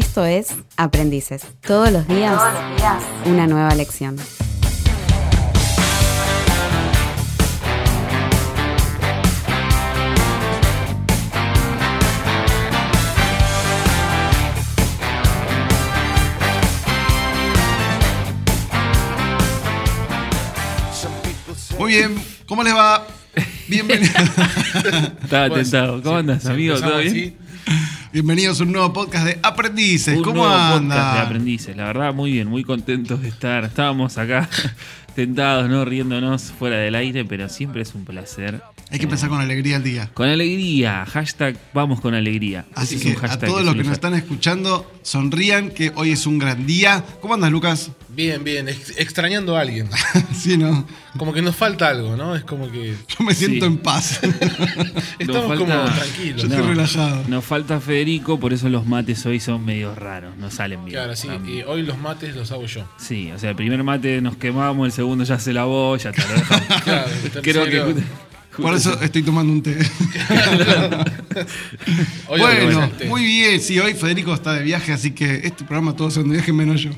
Esto es Aprendices. Todos los días, una nueva lección. Muy bien, ¿cómo les va? Bienvenidos. Estaba tentado. ¿Cómo andas, amigo? ¿Todo bien? Bienvenidos a un nuevo podcast de Aprendices. Un ¿Cómo nuevo podcast de aprendices. La verdad, muy bien, muy contentos de estar. Estábamos acá tentados, ¿no? Riéndonos fuera del aire, pero siempre es un placer. Hay que Eh, empezar con alegría el día. Con alegría. Hashtag vamos con alegría. Así que es un a todos los que nos están escuchando, sonrían que hoy es un gran día. ¿Cómo andas, Lucas? Bien, bien, ex- extrañando a alguien. sí, ¿no? Como que nos falta algo, ¿no? Es como que Yo me siento Sí. en paz. estamos falta- como Yo tranquilos. estoy relajado. Nos falta Federico, por eso los mates hoy son medio raros, no salen bien. Claro, sí, y hoy los mates los hago yo. Sí, o sea, el primer mate nos quemamos, el segundo ya se lavó, ya te lo dejamos. Claro, Creo que Por eso estoy tomando un té. Bueno, muy bien. Sí, hoy Federico está de viaje, así que este programa todos son de viaje menos yo.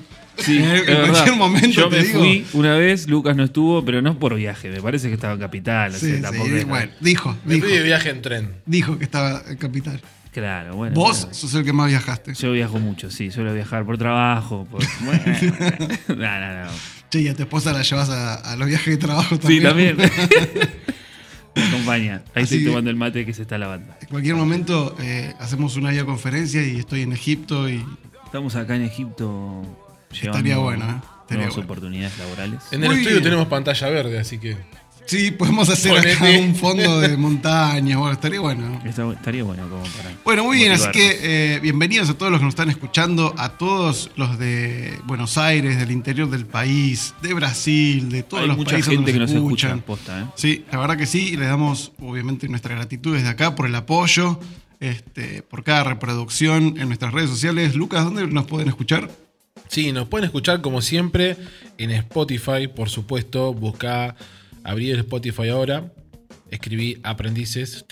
Sí, en, cualquier momento Yo te me digo. fui una vez, Lucas no estuvo, pero no por viaje, me parece que estaba en Capital. Sí, sí, tampoco bueno, dijo, Me dijo, fui de viaje en tren. dijo que estaba en capital. Claro, bueno. Vos bueno. sos el que más viajaste. Yo viajo mucho, sí, suelo viajar por trabajo. Por... Bueno, no, no, no. Che, y a tu esposa la llevas a, a los viajes de trabajo Sí, también. también. Me acompaña. Ahí Así estoy tomando el mate que se está lavando. En cualquier momento eh, hacemos una videoconferencia y estoy en Egipto y Estamos acá en Egipto Estaría bueno, ¿eh? Estaría nuevas bueno. oportunidades laborales. En el Muy estudio bien. tenemos pantalla verde, así que. sí, podemos hacer acá Ponete. un fondo de montaña. Bueno, estaría bueno. Está- estaría bueno como para. Bueno, muy bien, así que eh, bienvenidos a todos los que nos están escuchando, a todos los de Buenos Aires, del interior del país, de Brasil, de todos Hay los mucha países gente que donde nos escucha, posta, ¿eh? Sí, la verdad que sí, y le damos obviamente nuestra gratitud desde acá por el apoyo, este, por cada reproducción en nuestras redes sociales. Lucas, ¿dónde nos pueden escuchar? Sí, nos pueden escuchar como siempre en Spotify, por supuesto. Busca, abrí el Spotify ahora, escribí aprendices,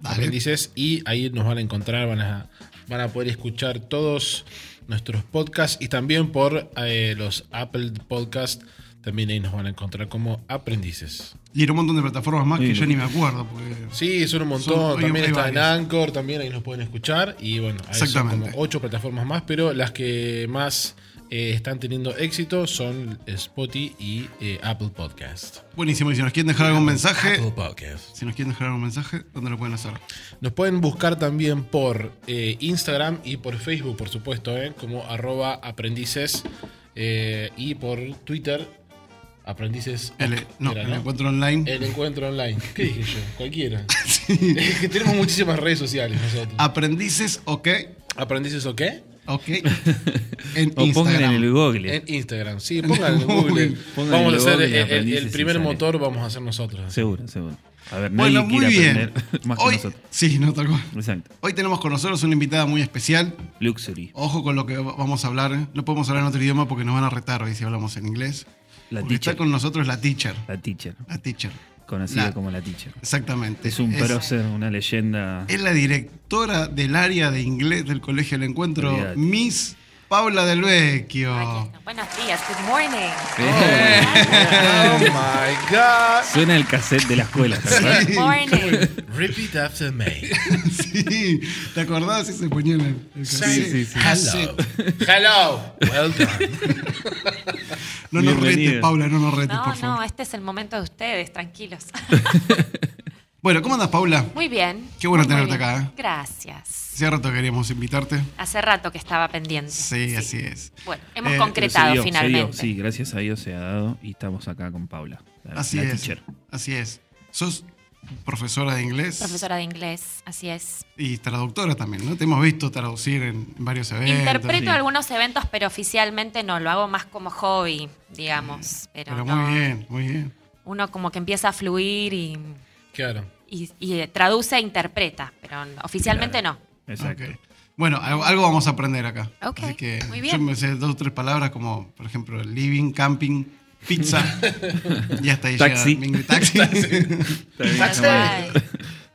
Dale. aprendices y ahí nos van a encontrar, van a, van a poder escuchar todos nuestros podcasts y también por eh, los Apple Podcasts, también ahí nos van a encontrar como aprendices. Y en un montón de plataformas más que ya ni me acuerdo. Porque... Sí, son un montón. Son- hay- también hay está en. Anchor, también ahí nos pueden escuchar. Y bueno, ahí son Exactamente. como ocho plataformas más, pero las que más eh, están teniendo éxito son Spotify y eh, Apple Podcast. Buenísimo, y si nos quieren dejar algún mensaje, Apple Podcast. si nos quieren dejar algún mensaje, ¿dónde lo pueden hacer? Nos pueden buscar también por eh, Instagram y por Facebook, por supuesto, eh, como arroba aprendices. eh, y por Twitter, aprendices. El, no, era, el encuentro online. El encuentro online. ¿Qué dije yo? Cualquiera. Es que tenemos muchísimas redes sociales nosotros. Aprendices, ok, ¿Aprendices o qué? ok. En O pongan Instagram. en el Google. En Instagram, sí, pongan en Google. Pongan vamos en a hacer Google el, primer motor, vamos a hacer nosotros. Seguro, seguro. A ver, nadie Bueno, muy quiere bien. aprender más Hoy, que nosotros. sí, no, tal cual. Exacto. Hoy tenemos con nosotros una invitada muy especial. Luxury. Ojo con lo que vamos a hablar. No podemos hablar en otro idioma porque nos van a retar hoy si hablamos en inglés. La Porque teacher. está con nosotros la teacher. La teacher. La teacher. Conocida La- como la teacher. Exactamente. Es un prócer, una leyenda. Es la directora del área de inglés del Colegio del Encuentro. Miss Paula del Vecchio. Buenos días, good morning. Oh my god. Suena el cassette de la escuela, ¿verdad? Good morning. Repeat after me. Sí, ¿te acordás? Sí, se ponía el, cassette. sí, sí. hello. Hello. Well done. No nos retes, Paula, no nos retes, No, por favor. no, este es el momento de ustedes, tranquilos. Bueno, ¿cómo andas, Paula? Muy bien. Qué bueno muy tenerte bien. acá, ¿eh? Gracias. Hace rato queríamos invitarte. Hace rato que estaba pendiente. Sí, así es. Bueno, hemos Eh, concretado dio, finalmente. Sí, gracias a Dios se ha dado y estamos acá con Paula, la, Así la es. teacher. Así es. Sos profesora de inglés Profesora de inglés, así es. y traductora también, ¿no? Te hemos visto traducir en varios eventos. Interpreto sí. algunos eventos, pero oficialmente no, lo hago más como hobby, digamos. Pero, Pero no. muy bien, muy bien. Uno como que empieza a fluir y, Claro. y- y, traduce e interpreta, pero oficialmente no. Exacto. Bueno, algo, vamos a aprender acá. Ok, Así que muy yo bien. me sé dos o tres palabras como, por ejemplo, living, camping, pizza. y hasta ahí Taxi. llega. Taxi. Taxi.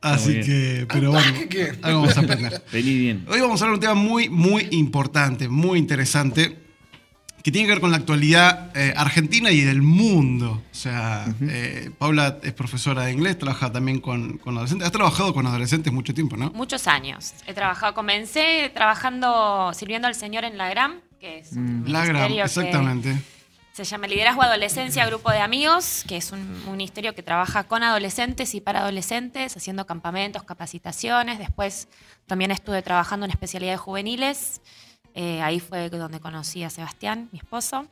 Ay, Así que, pero bueno, algo vamos a aprender. Vení bien. Hoy vamos a hablar de un tema muy, muy importante, muy interesante, que tiene que ver con la actualidad eh, argentina y del mundo. O sea, eh, Paula es profesora de inglés, trabaja también con, con adolescentes. Has trabajado con adolescentes mucho tiempo, ¿no? Muchos años. He trabajado, comencé trabajando, sirviendo al Señor en la GRAM, que es un La gran, ministerio que exactamente. se llama Liderazgo Adolescencia Grupo de Amigos, que es un, un ministerio que trabaja con adolescentes y para adolescentes, haciendo campamentos, capacitaciones. Después también estuve trabajando en especialidades juveniles. Eh, ahí fue donde conocí a Sebastián, mi esposo.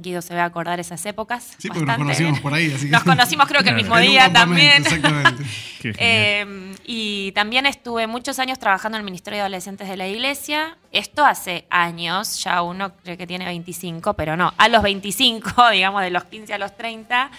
Guido se va a acordar esas épocas. Sí, porque nos conocimos por ahí. Así que- Nos conocimos creo que el mismo día también. Exactamente. Qué. Eh, y también estuve muchos años trabajando en el Ministerio de Adolescentes de la Iglesia. Esto hace años, ya uno cree que tiene 25, pero no, a los 25, digamos de los 15 a los 30,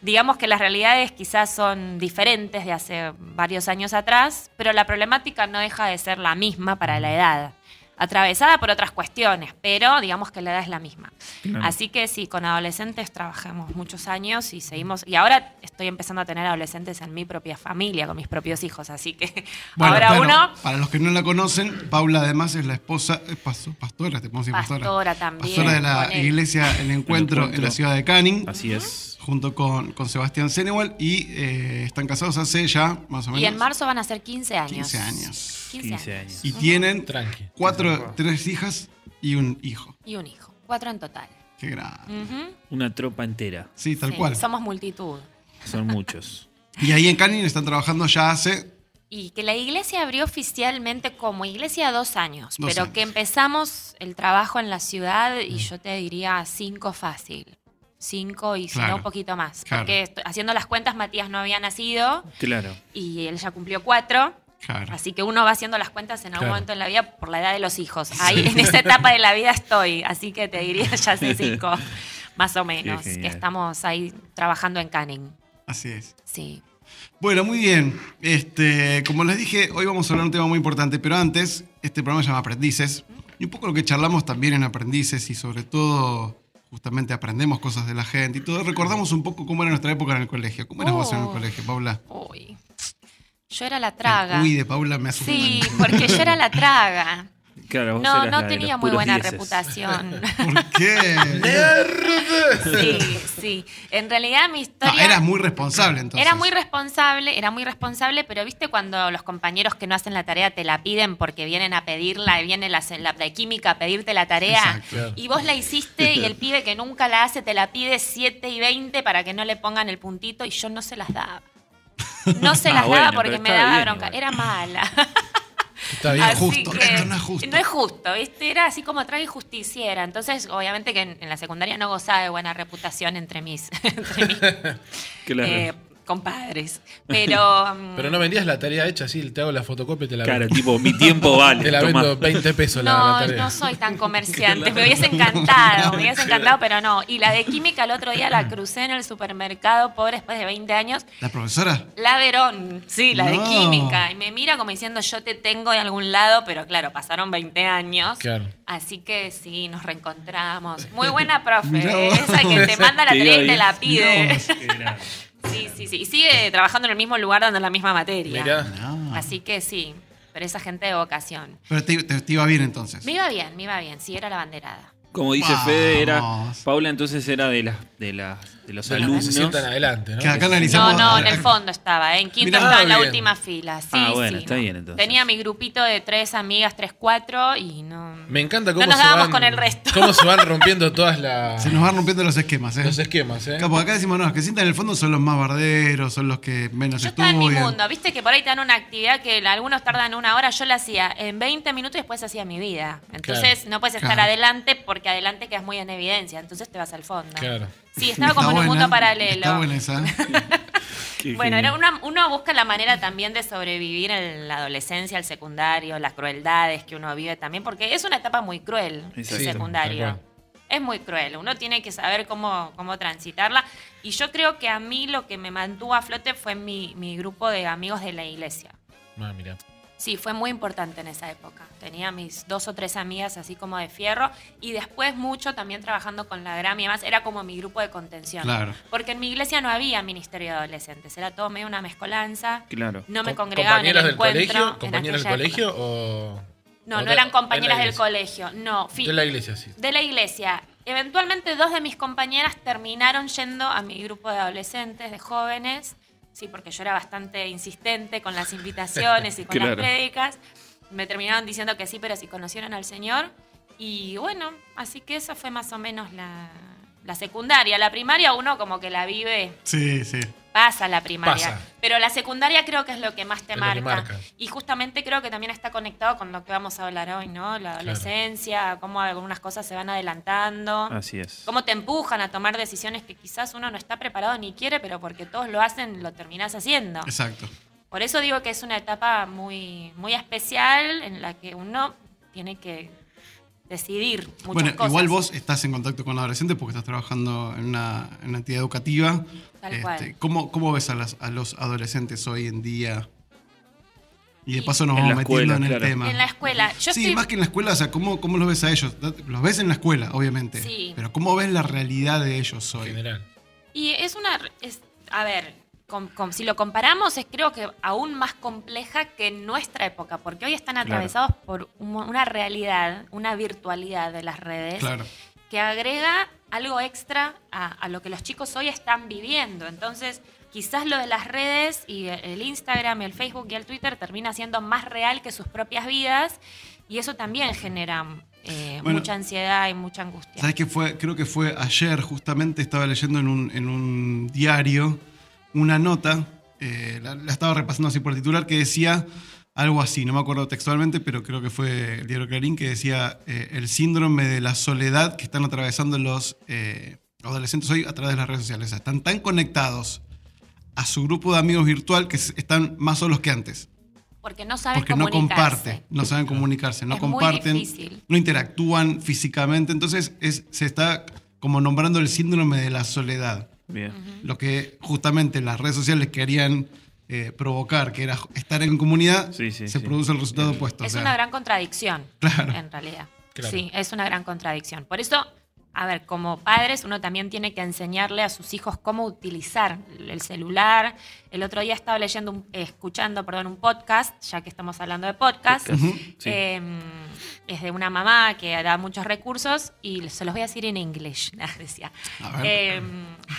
digamos que las realidades quizás son diferentes de hace varios años atrás, pero la problemática no deja de ser la misma para la edad. Atravesada por otras cuestiones, pero digamos que la edad es la misma. Claro. Así que sí, con adolescentes trabajamos muchos años y seguimos. Y ahora estoy empezando a tener adolescentes en mi propia familia, con mis propios hijos. Así que Bueno, ahora claro, uno, Para los que no la conocen, Paula además es la esposa, es paso- pastora, te podemos decir pastora. Pastora también, Pastora de la iglesia El Encuentro, Encuentro. en la ciudad de Canning. Así es. Junto con, con Sebastián Senewal y eh, están casados hace ya más o menos y en marzo van a ser 15 años. 15 años. 15 15 años. Y tienen Tranqui. cuatro, tres hijas y un hijo. Y un hijo. Cuatro en total. Qué grande. Una tropa entera. Sí, tal Sí, cual. Somos multitud. Son muchos. Y ahí en Canning están trabajando ya hace Y que la iglesia abrió oficialmente como iglesia dos años, Dos pero años. que empezamos el trabajo en la ciudad y yo te diría cinco fácil. Cinco y si Claro. no un poquito más. Claro. Porque haciendo las cuentas, Matías no había nacido Claro. y él ya cumplió cuatro. Claro. Así que uno va haciendo las cuentas en algún Claro. momento en la vida por la edad de los hijos. Ahí en esa etapa de la vida estoy. Así que te diría ya hace cinco, más o menos, que estamos ahí trabajando en Canning. Así es. Sí. Bueno, muy bien. Este, como les dije, hoy vamos a hablar de un tema muy importante, pero antes, este programa se llama Aprendices. Y un poco lo que charlamos también en Aprendices y sobre todo, justamente aprendemos cosas de la gente y todo. Recordamos un poco cómo era nuestra época en el colegio. ¿Cómo eras vos en el Oh. colegio, Paula? Uy. Yo era la traga. Uy, de Paula me hace Sí, porque yo era la traga. Claro, vos No, no la tenía muy buena dieces. reputación. ¿Por qué? Sí, sí. En realidad mi No, historia... eras muy responsable entonces. Era muy responsable, era muy responsable, pero viste cuando los compañeros que no hacen la tarea te la piden porque vienen a pedirla, y viene la, la de química a pedirte la tarea Exacto. y vos la hiciste y el pibe que nunca la hace te la pide 7 y 20 para que no le pongan el puntito y yo no se las daba. No se Ah, las bueno, daba porque me daba bien bronca. Era mala. Está bien. Así justo, que- esto no es justo. No es justo, ¿viste? Era así como traga y justiciera. Entonces, obviamente que en, en la secundaria no gozaba de buena reputación entre mis, entre mis Claro. eh, compadres. Pero. mm, Pero no vendías la tarea hecha, sí, te hago la fotocopia y te la Claro, vendo. tipo, mi tiempo vale. Te la vendo 20 pesos la, la No, tarea. no soy tan comerciante. Me hubiese encantado, me hubiese encantado, pero no. Y la de química el otro día la crucé en el supermercado, pobre, después de 20 años. ¿La profesora? La Verón, sí, la de química. Y me mira como diciendo, yo te tengo de algún lado, pero claro, pasaron 20 años. Claro. Así que sí, nos reencontramos. Muy buena profe, esa que te manda la tarea y te la pide. Sí, sí, sí. Y sigue trabajando en el mismo lugar dando la misma materia. Mirá. No. Así que sí, pero esa gente de vocación. Pero te, te- te iba bien entonces. Me iba bien, me iba bien. Sí, era la banderada. Como dice Vamos. Fede, era. Paula entonces era de las de las de los alumnos. se sientan adelante, ¿no? Que acá No, analizamos. no, en el fondo estaba, ¿eh? en quinto Mirá. estaba en la bien. última fila. Sí, Ah, bueno, sí, está no. bien, entonces. Tenía mi grupito de tres amigas, tres, cuatro, y no. Me encanta cómo No nos se dábamos van, con el resto. Cómo se van rompiendo todas las Se nos van rompiendo los esquemas, ¿eh? los esquemas, ¿eh? Acá decimos, no, los que sientan en el fondo son los más barderos, son los que menos Yo estaba en mi estudian. mundo, viste que por ahí te dan una actividad que algunos tardan una hora, yo la hacía en 20 minutos y después hacía mi vida. Entonces Claro. no puedes estar Claro. adelante porque adelante quedas muy en evidencia, entonces te vas al fondo. Claro. Sí, estaba como en un buena, mundo paralelo. Está buena esa. Bueno, era una- uno busca la manera también de sobrevivir en la adolescencia, el secundario, las crueldades que uno vive también, porque es una etapa muy cruel el secundario. Es muy cruel, uno tiene que saber cómo, cómo transitarla. Y yo creo que a mí lo que me mantuvo a flote fue mi, mi grupo de amigos de la iglesia. Ah, mira. Sí, fue muy importante en esa época. Tenía mis dos o tres amigas así como de fierro y después mucho también trabajando con la Grammy y demás, era como mi grupo de contención. Claro. Porque en mi iglesia no había ministerio de adolescentes, era todo medio una mezcolanza. Claro. No me Co- congregaba en el ¿Compañeras del encuentro. colegio? ¿Compañeras del colegio época. o.? No, o no de- eran compañeras del colegio, no. De la iglesia, sí. de la iglesia. Eventualmente dos de mis compañeras terminaron yendo a mi grupo de adolescentes, de jóvenes, sí, porque yo era bastante insistente con las invitaciones y con Claro. las prédicas. Me terminaron diciendo que sí, pero si conocieron al Señor. Y bueno, así que esa fue más o menos la, la secundaria. La primaria uno como que la vive Sí, sí. Pasa la primaria. Pasa. Pero la secundaria creo que es lo que más te marca. marca. Y justamente creo que también está conectado con lo que vamos a hablar hoy, ¿no? La adolescencia, cómo algunas cosas se van adelantando. Así es. Cómo te empujan a tomar decisiones que quizás uno no está preparado ni quiere, pero porque todos lo hacen, lo terminás haciendo. Exacto. Por eso digo que es una etapa muy, muy especial en la que uno tiene que decidir muchas Bueno, cosas. igual vos estás en contacto con adolescentes porque estás trabajando en una, en una entidad educativa. Tal Este, cual. ¿cómo, cómo ves a, las- a los adolescentes hoy en día? Y de paso nos En vamos metiendo escuela, en el claro. tema. En la escuela. Yo sí, estoy más que en la escuela, o sea, ¿cómo, cómo los ves a ellos? Los ves en la escuela, obviamente. Sí. Pero ¿cómo ves la realidad de ellos En hoy? general. Y es una. es- a ver, com- com- si lo comparamos, es creo que aún más compleja que en nuestra época, porque hoy están atravesados por un- una realidad, una virtualidad de las redes Claro. que agrega algo extra a, a lo que los chicos hoy están viviendo. Entonces, quizás lo de las redes y el Instagram, el Facebook y el Twitter termina siendo más real que sus propias vidas y eso también genera eh, Bueno. mucha ansiedad y mucha angustia. ¿Sabes qué fue? Creo que fue ayer, justamente estaba leyendo en un, en un diario una nota, eh, la, la estaba repasando así por titular, que decía algo así, no me acuerdo textualmente, pero creo que fue el diario Clarín, que decía eh, el síndrome de la soledad que están atravesando los eh, adolescentes hoy a través de las redes sociales. O sea, están tan conectados a su grupo de amigos virtual que están más solos que antes. Porque no saben Porque no comparten, no saben comunicarse, no Es comparten, no interactúan físicamente. Entonces es, se está como nombrando el síndrome de la soledad. Bien. Lo que justamente las redes sociales querían eh, provocar, que era estar en comunidad, Sí, sí, se sí. produce el resultado opuesto. o Es sea, una gran contradicción, Claro. en realidad. Claro. Sí, es una gran contradicción. Por eso, a ver, como padres, uno también tiene que enseñarle a sus hijos cómo utilizar el celular. El otro día estaba leyendo, un- escuchando, perdón, un podcast, ya que estamos hablando de podcast. Podcast, sí. Eh, es de una mamá que da muchos recursos y se los voy a decir en inglés, decía. Eh,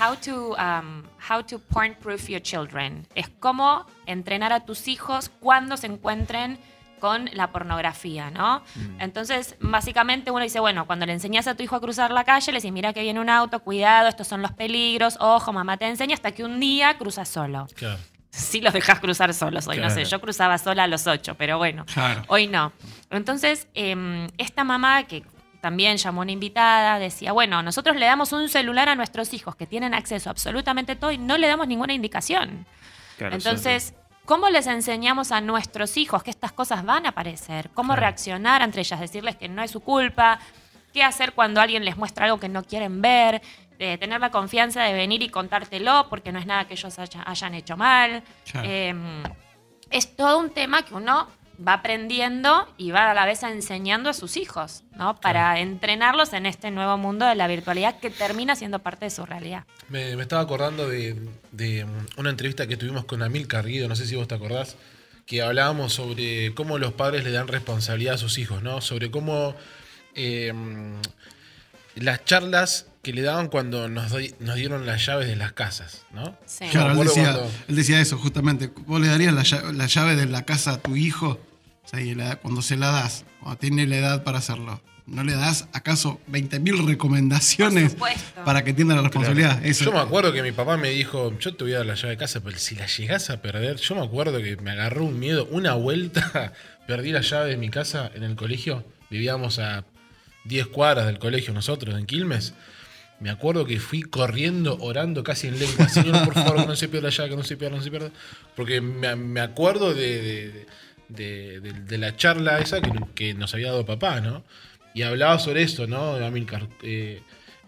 how to um, how to porn proof your children. Es cómo entrenar a tus hijos cuando se encuentren con la pornografía, ¿no? Mm. Entonces, básicamente uno dice, bueno, cuando le enseñas a tu hijo a cruzar la calle, le dices, mira que viene un auto, cuidado, estos son los peligros, ojo, mamá te enseña, hasta que un día cruza solo. Claro. Sí los dejas cruzar solos hoy, no sé, yo cruzaba sola a los ocho, pero bueno, Claro. hoy no. Entonces, eh, esta mamá que también llamó una invitada, decía, bueno, nosotros le damos un celular a nuestros hijos que tienen acceso a absolutamente todo y no le damos ninguna indicación. Claro, Entonces, ¿cómo les enseñamos a nuestros hijos que estas cosas van a aparecer? ¿Cómo Claro. reaccionar entre ellas? Decirles que no es su culpa, qué hacer cuando alguien les muestra algo que no quieren ver, de tener la confianza de venir y contártelo porque no es nada que ellos haya- hayan hecho mal. Claro. Eh, es todo un tema que uno va aprendiendo y va a la vez enseñando a sus hijos, ¿no? Para entrenarlos en este nuevo mundo de la virtualidad que termina siendo parte de su realidad. Me, me estaba acordando de, de, mm, una entrevista que tuvimos con Amil Carrido, no sé si vos te acordás, que hablábamos sobre cómo los padres le dan responsabilidad a sus hijos, ¿no? Sobre cómo eh, mm, las charlas que le daban cuando nos, doy- nos dieron las llaves de las casas, ¿no? Sí. Claro, él decía, cuando- él decía eso, justamente. ¿Vos le darías la llave, la llave de la casa a tu hijo? O sea, y la- cuando se la das, cuando tiene la edad para hacerlo, ¿no le das acaso 20.000 recomendaciones para que entienda la responsabilidad? Eso- Yo me acuerdo que mi papá me dijo, yo te voy a dar la llave de casa, pero si la llegás a perder, yo me acuerdo que me agarró un miedo. Una vuelta perdí la llave de mi casa en el colegio. Vivíamos a 10 cuadras del colegio nosotros, en Quilmes. Me acuerdo que fui corriendo, orando casi en lengua. Señor, por favor, que no se pierda la llave, que no se pierda, no se pierda. Porque me, me acuerdo de, de- de- de- de la charla esa que, que nos había dado papá, ¿no? Y hablaba sobre esto, ¿no? Amilcar, eh,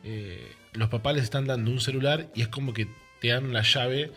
eh, los papás les están dando un celular y es como que te dan la llave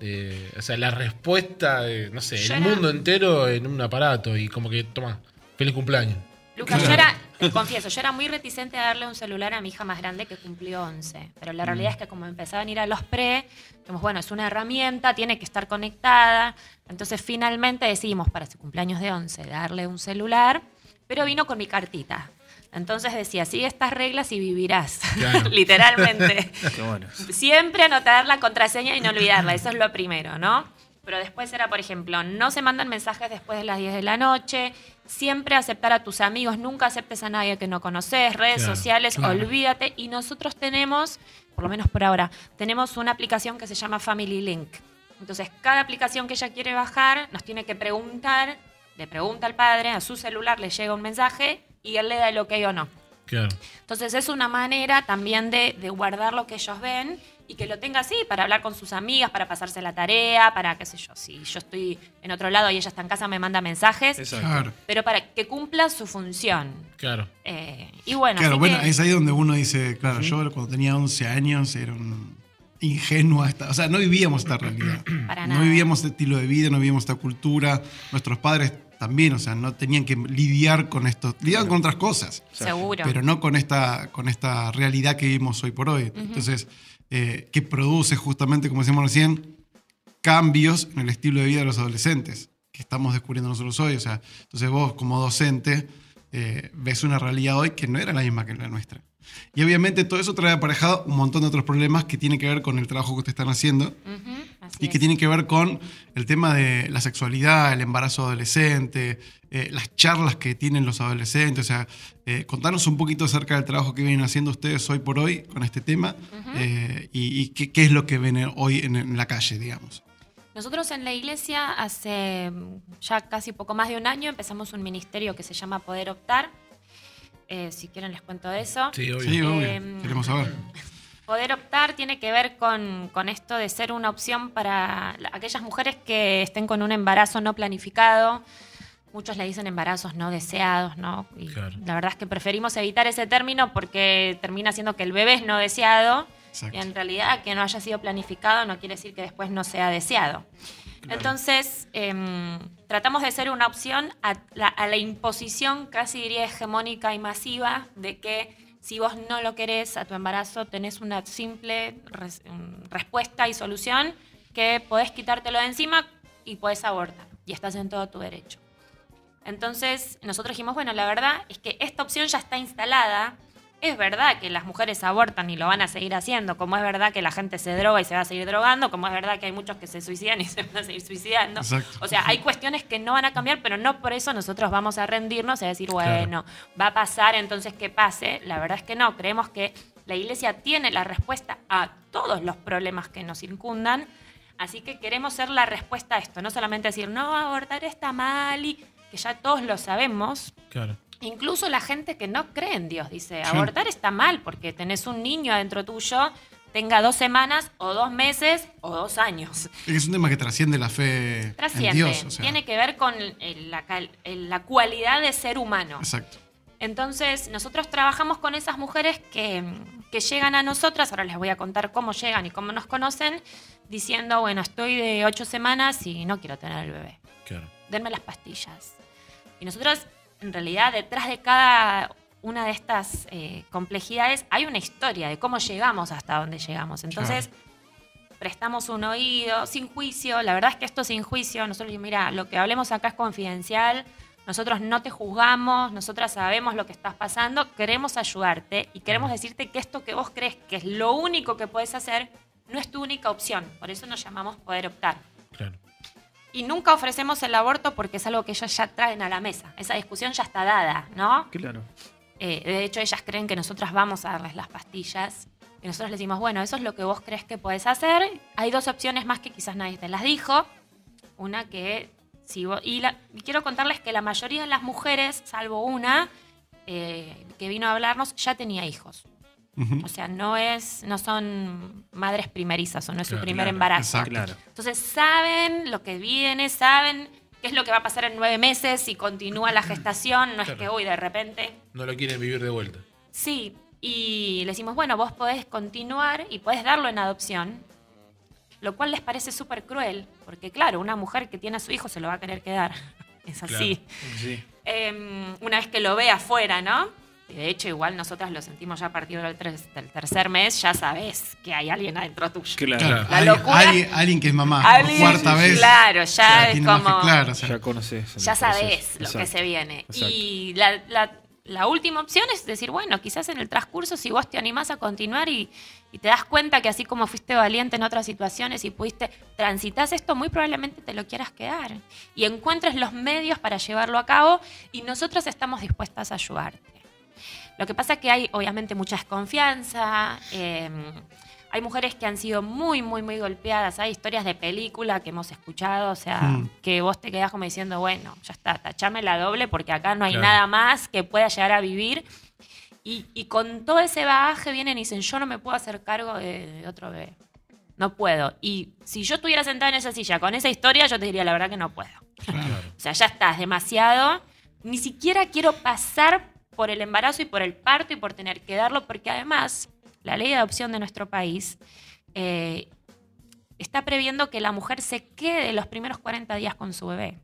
de- o sea, la respuesta de, no sé, Yo el era- mundo entero en un aparato y como que, toma, feliz cumpleaños. Lucas, yo era, te confieso, yo era muy reticente a darle un celular a mi hija más grande que cumplió 11. Pero la realidad es que como empezaban a ir a los pre, dijimos, bueno, es una herramienta, tiene que estar conectada. Entonces finalmente decidimos para su cumpleaños de 11 darle un celular, pero vino con mi cartita. Entonces decía, sigue estas reglas y vivirás, Claro. literalmente. Qué bueno. Siempre anotar la contraseña y no olvidarla, eso es lo primero, ¿no? Pero después era, por ejemplo, no se mandan mensajes después de las 10 de la noche, siempre aceptar a tus amigos, nunca aceptes a nadie que no conoces, redes Claro, sociales, claro. olvídate. Y nosotros tenemos, por lo menos por ahora, tenemos una aplicación que se llama Family Link. Entonces, cada aplicación que ella quiere bajar nos tiene que preguntar, le pregunta al padre, a su celular le llega un mensaje y él le da el ok o no. Claro. Entonces es una manera también de, de guardar lo que ellos ven y que lo tenga así para hablar con sus amigas, para pasarse la tarea, para qué sé yo, si yo estoy en otro lado y ella está en casa me manda mensajes, Exacto. Pero para que cumpla su función. Claro. Eh, y bueno, Claro, bueno, que- es ahí donde uno dice, claro, yo cuando tenía 11 años era un ingenua, esta- o sea, no vivíamos esta realidad. Para no nada. vivíamos este estilo de vida, no vivíamos esta cultura. Nuestros padres también, o sea, no tenían que lidiar con esto, lidiaban con otras cosas, seguro. pero no con esta, con esta realidad que vivimos hoy por hoy. Entonces, eh, que produce justamente, como decíamos recién, cambios en el estilo de vida de los adolescentes, que estamos descubriendo nosotros hoy. O sea, entonces vos como docente eh, ves una realidad hoy que no era la misma que la nuestra. Y obviamente todo eso trae aparejado un montón de otros problemas que tienen que ver con el trabajo que ustedes están haciendo Ujú, así y que tienen que ver con el tema de la sexualidad, el embarazo adolescente, eh, las charlas que tienen los adolescentes. O sea, eh, contanos un poquito acerca del trabajo que vienen haciendo ustedes hoy por hoy con este tema eh, y, y qué, qué es lo que ven hoy en, en la calle, digamos. Nosotros en la iglesia hace mm, ya casi poco más de un año empezamos un ministerio que se llama Poder Optar. Eh, si quieren les cuento de eso. Sí, obvio. Sí, obvio. Em, Queremos saber. Poder optar tiene que ver con, con esto de ser una opción para la- aquellas mujeres que estén con un embarazo no planificado. Muchos le dicen embarazos no deseados, ¿no? Y Claro. la verdad es que preferimos evitar ese término porque termina siendo que el bebé es no deseado Exacto. y en realidad que no haya sido planificado no quiere decir que después no sea deseado. Entonces, em, tratamos de ser una opción a la, a la imposición, casi diría hegemónica y masiva, de que si vos no lo querés a tu embarazo, tenés una simple mm, respuesta y solución que podés quitártelo de encima y podés abortar. Y estás en todo tu derecho. Entonces, nosotros dijimos, bueno, la verdad es que esta opción ya está instalada. Es verdad que las mujeres abortan y lo van a seguir haciendo, como es verdad que la gente se droga y se va a seguir drogando, como es verdad que hay muchos que se suicidan y se van a seguir suicidando. Exacto. O sea, hay cuestiones que no van a cambiar, pero no por eso nosotros vamos a rendirnos y a decir, Claro. bueno, va a pasar, entonces que pase. La verdad es que no, creemos que la iglesia tiene la respuesta a todos los problemas que nos incundan, así que queremos ser la respuesta a esto, no solamente decir, no, abortar está mal y que ya todos lo sabemos, Claro. Incluso la gente que no cree en Dios dice, Sí. abortar está mal porque tenés un niño adentro tuyo, tenga dos semanas o dos meses o dos años. Es un tema que trasciende la fe en Trasciende. Dios. o sea, Tiene que ver con la, la cualidad de ser humano. Exacto. Entonces, nosotros trabajamos con esas mujeres que, que llegan a nosotras, ahora les voy a contar cómo llegan y cómo nos conocen, diciendo, bueno, estoy de ocho semanas y no quiero tener el bebé Claro. denme las pastillas. Y nosotros, en realidad, detrás de cada una de estas eh, complejidades hay una historia de cómo llegamos hasta donde llegamos. Entonces, prestamos un oído sin juicio. La verdad es que esto sin juicio, nosotros mira, lo que hablemos acá es confidencial. Nosotros no te juzgamos, nosotras sabemos lo que estás pasando, queremos ayudarte y queremos decirte que esto que vos crees que es lo único que puedes hacer no es tu única opción. Por eso nos llamamos poder optar. Claro. Y nunca ofrecemos el aborto porque es algo que ellas ya traen a la mesa. Esa discusión ya está dada, ¿no? Claro. Eh, de hecho, ellas creen que nosotras vamos a darles las pastillas. Y nosotros les decimos, bueno, eso es lo que vos crees que podés hacer. Hay dos opciones más que quizás nadie te las dijo. Una que, si vos- y, la- y quiero contarles que la mayoría de las mujeres, salvo una eh, que vino a hablarnos, ya tenía hijos. O sea, no, es, no son madres primerizas o no es su primer claro, embarazo. exacto. Claro. Entonces saben lo que viene, saben qué es lo que va a pasar en nueve meses si continúa la gestación. No es que hoy de repente. No lo quieren vivir de vuelta. Sí, y le decimos, bueno, vos podés continuar y podés darlo en adopción. lo cual les parece súper cruel, porque claro, una mujer que tiene a su hijo se lo va a querer quedar. Es así. Claro, sí. Eh, una vez que lo ve afuera, ¿no? Y de hecho, igual nosotras lo sentimos ya a partir del, tres- del tercer mes, ya sabes que hay alguien adentro tuyo. Claro. Claro, La alguien, locura- alguien- alguien que es mamá por Alguien- cuarta vez. Claro, ya es como- claro, o sea, Ya conoces. el ya sabes lo que se viene. Exacto. Y la, la- la última opción es decir, bueno, quizás en el transcurso, si vos te animás a continuar y, y te das cuenta que así como fuiste valiente en otras situaciones y pudiste transitar esto, muy probablemente te lo quieras quedar. Y encuentres los medios para llevarlo a cabo y nosotros estamos dispuestas a ayudarte. Lo que pasa es que hay obviamente mucha desconfianza. eh, hay mujeres que han sido muy, muy, muy golpeadas. Hay historias de película que hemos escuchado, o sea, Mm. que vos te quedás como diciendo, bueno, ya está, tachame la doble porque acá no hay Claro. nada más que pueda llegar a vivir. Y, y con todo ese bagaje vienen y dicen, yo no me puedo hacer cargo de, de otro bebé. No puedo. Y si yo estuviera sentada en esa silla con esa historia, yo te diría, la verdad que no puedo. claro. O sea, ya estás demasiado. Ni siquiera quiero pasar por el embarazo y por el parto y por tener que darlo, porque además la ley de adopción de nuestro país eh, está previendo que la mujer se quede los primeros 40 días con su bebé.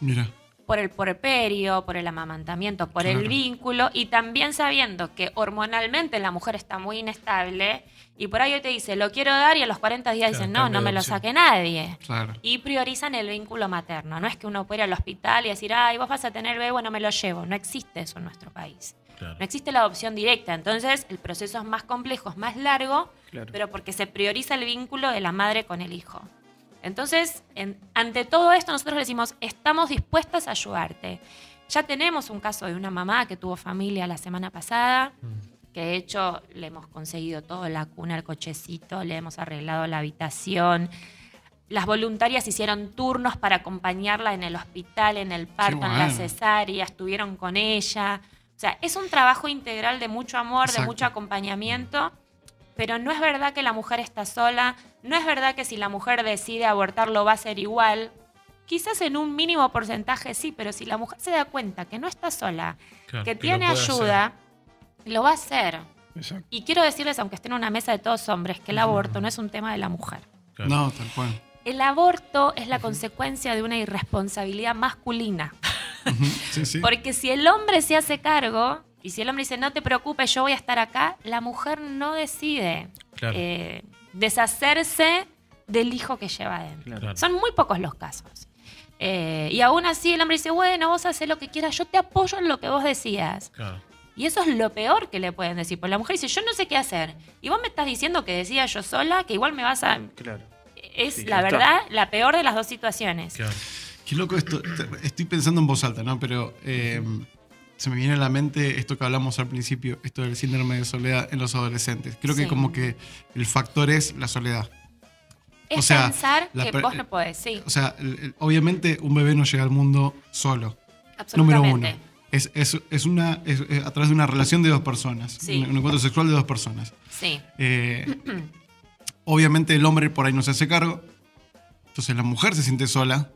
Mira, Por el porperio, por el amamantamiento, por el vínculo y también sabiendo que hormonalmente la mujer está muy inestable y por ahí hoy te dice, lo quiero dar y a los 40 días Claro, dicen, no, no me lo saque nadie claro. y priorizan el vínculo materno. No es que uno pueda ir al hospital y decir, ay, vos vas a tener bebé, bueno, me lo llevo. No existe eso en nuestro país. No existe la adopción directa. Entonces, el proceso es más complejo, es más largo, pero porque se prioriza el vínculo de la madre con el hijo. Entonces, en- ante todo esto, nosotros le decimos, estamos dispuestas a ayudarte. Ya tenemos un caso de una mamá que tuvo familia la semana pasada, que de hecho le hemos conseguido todo, la cuna, el cochecito, le hemos arreglado la habitación. Las voluntarias hicieron turnos para acompañarla en el hospital, en el parto, en la cesárea, estuvieron con ella. O sea, es un trabajo integral de mucho amor, Exacto. de mucho acompañamiento, pero no es verdad que la mujer está sola, no es verdad que si la mujer decide abortarlo va a ser igual. Quizás en un mínimo porcentaje sí, pero si la mujer se da cuenta que no está sola, Claro, que que tiene lo ayuda, lo va a hacer. Exacto. Y quiero decirles, aunque estén en una mesa de todos hombres, que el aborto no es un tema de la mujer. Claro. No, tal cual. El aborto es la consecuencia de una irresponsabilidad masculina. Sí, sí. Porque si el hombre se hace cargo y si el hombre dice, no te preocupes, yo voy a estar acá, la mujer no decide Claro. eh, deshacerse del hijo que lleva adentro. Claro. Son muy pocos los casos. Eh, y aún así el hombre dice, bueno, vos haces lo que quieras, yo te apoyo en lo que vos decías. Claro. Y eso es lo peor que le pueden decir. Porque la mujer dice, yo no sé qué hacer. Y vos me estás diciendo que decía yo sola, que igual me vas a... Claro. Es Sí, la está. verdad la peor de las dos situaciones. Claro. Qué loco esto. Estoy pensando en voz alta, ¿no? Pero eh, se me viene a la mente esto que hablamos al principio, esto del síndrome de soledad en los adolescentes. Creo que Sí. como que el factor es la soledad. Es O sea, pensar la que vos no podés, sí. O sea, obviamente un bebé no llega al mundo solo. Número uno. Es, es, es una, es a través de una relación de dos personas. Sí. Un, un encuentro sexual de dos personas. Sí. Eh, obviamente el hombre por ahí no se hace cargo. Entonces la mujer se siente sola,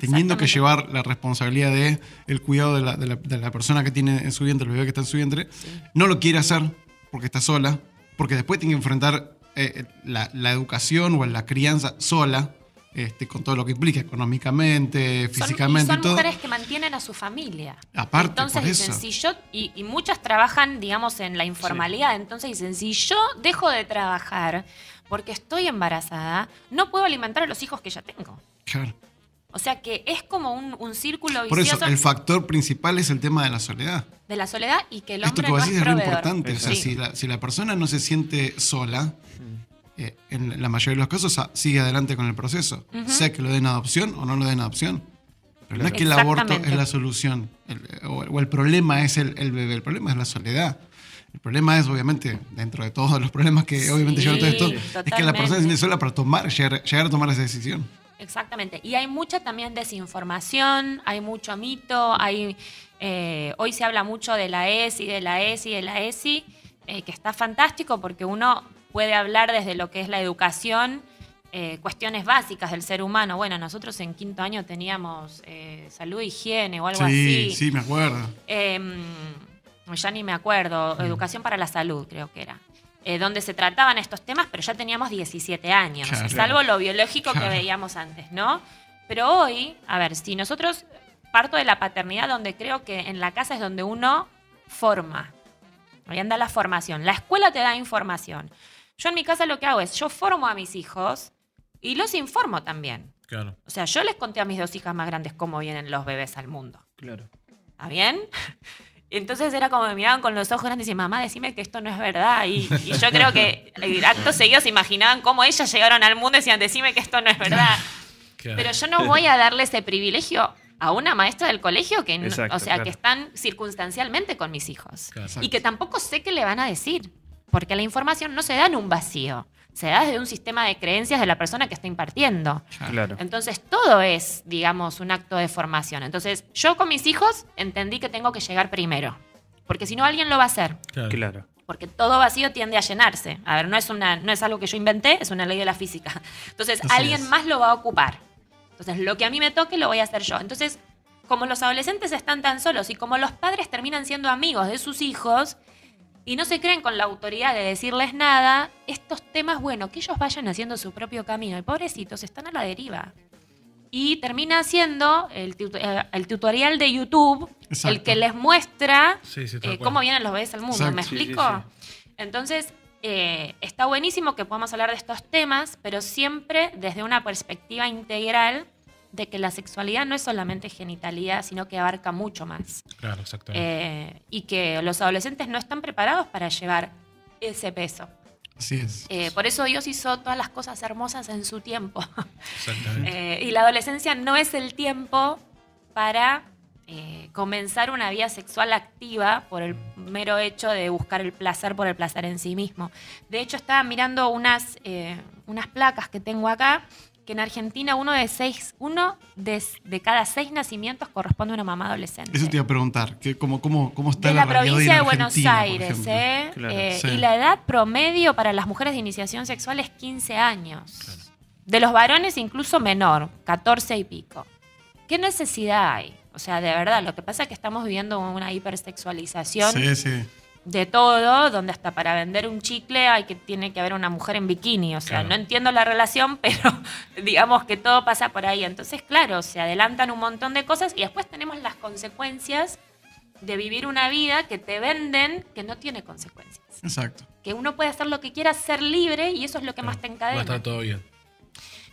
teniendo que llevar la responsabilidad de el cuidado de la, de la- de la persona que tiene en su vientre, el bebé que está en su vientre. No lo quiere hacer porque está sola, porque después tiene que enfrentar eh, la, la educación o la crianza sola, este, con todo lo que implica económicamente, Son- físicamente y y, son todo. mujeres que mantienen a su familia. Aparte, entonces por dicen, eso. si yo, y, y muchas trabajan, digamos, en la informalidad, entonces dicen, si yo dejo de trabajar porque estoy embarazada, no puedo alimentar a los hijos que ya tengo. Claro. O sea que es como un, un círculo Por vicioso eso, el factor principal es el tema de la soledad. de la soledad y que el Esto hombre que vos no decís es es re importante. O sea, Sí. si la, si la persona no se siente sola, eh, en la mayoría de los casos ah, sigue adelante con el proceso. Sea que lo den adopción o no lo den adopción. Pero no es que el aborto es la solución. el- o, o el problema es el, el bebé. El problema es la soledad. El problema es, obviamente, dentro de todos los problemas que Sí, obviamente llevan todo esto, es que la totalmente. persona se siente sola para tomar, llegar, llegar a tomar esa decisión. Exactamente. Y hay mucha también desinformación, hay mucho mito, hay eh, hoy se habla mucho de la ESI, de la ESI, de la ESI, eh, que está fantástico porque uno puede hablar desde lo que es la educación, eh, cuestiones básicas del ser humano. Bueno, nosotros en quinto año teníamos eh, salud, higiene o algo Sí, así. sí, me acuerdo. Em, ya ni me acuerdo, educación para la salud creo que era. Eh, donde se trataban estos temas, pero ya teníamos 17 años, Claro. salvo lo biológico que veíamos antes, ¿no? Pero hoy, a ver, si nosotros parto de la paternidad donde creo que en la casa es donde uno forma. Ahí anda la formación. La escuela te da información. Yo en mi casa lo que hago es, yo formo a mis hijos y los informo también. Claro. O sea, yo les conté a mis dos hijas más grandes cómo vienen los bebés al mundo. Claro. ¿Está bien? Entonces era como me miraban con los ojos grandes y decían, mamá, decime que esto no es verdad. Y, y yo creo que actos seguidos se imaginaban cómo ellas llegaron al mundo y decían, decime que esto no es verdad. Claro. Pero yo no voy a darle ese privilegio a una maestra del colegio que, no- Exacto, o sea, claro. que están circunstancialmente con mis hijos. Y que tampoco sé qué le van a decir, porque la información no se da en un vacío, se da desde un sistema de creencias de la persona que está impartiendo. Claro. Entonces, todo es, digamos, un acto de formación. Entonces, yo con mis hijos entendí que tengo que llegar primero, porque si no, alguien lo va a hacer. Claro. Claro. Porque todo vacío tiende a llenarse. A ver, no es, una, no es algo que yo inventé, es una ley de la física. Entonces, Así alguien es. más lo va a ocupar. Entonces, lo que a mí me toque lo voy a hacer yo. Entonces, como los adolescentes están tan solos y como los padres terminan siendo amigos de sus hijos y no se creen con la autoridad de decirles nada, estos temas, bueno, que ellos vayan haciendo su propio camino. Y pobrecitos, están a la deriva. Y termina siendo el, tuto- eh, el tutorial de YouTube el que les muestra Sí, sí, tal eh, cómo vienen los bebés al mundo. Exacto. ¿Me explico? sí. Entonces, eh, está buenísimo que podamos hablar de estos temas, pero siempre desde una perspectiva integral de que la sexualidad no es solamente genitalidad, sino que abarca mucho más. Claro, exactamente. Eh, y que los adolescentes no están preparados para llevar ese peso. Así es. Eh, por eso Dios hizo todas las cosas hermosas en su tiempo. exactamente. Eh, y la adolescencia no es el tiempo para comenzar una vida sexual activa por el mero hecho de buscar el placer por el placer en sí mismo. De hecho, estaba mirando unas, unas placas que tengo acá, que en Argentina uno de, seis, uno de, de cada seis nacimientos corresponde a una mamá adolescente. Eso te iba a preguntar, que cómo, cómo, cómo está de la, provincia de Buenos Aires? ¿eh? Claro, Eh, sí. Y la edad promedio para las mujeres de iniciación sexual es 15 años. De los varones incluso menor, 14 y pico. ¿Qué necesidad hay? O sea, de verdad, lo que pasa es que estamos viviendo una hipersexualización Sí, sí. De todo, donde hasta para vender un chicle hay que tiene que haber una mujer en bikini. O sea, Claro. no entiendo la relación, pero digamos que todo pasa por ahí. Entonces, claro, se adelantan un montón de cosas y después tenemos las consecuencias de vivir una vida que te venden que no tiene consecuencias. Exacto. Que uno puede hacer lo que quiera, ser libre y eso es lo que más te Va a encadena. estar todo bien.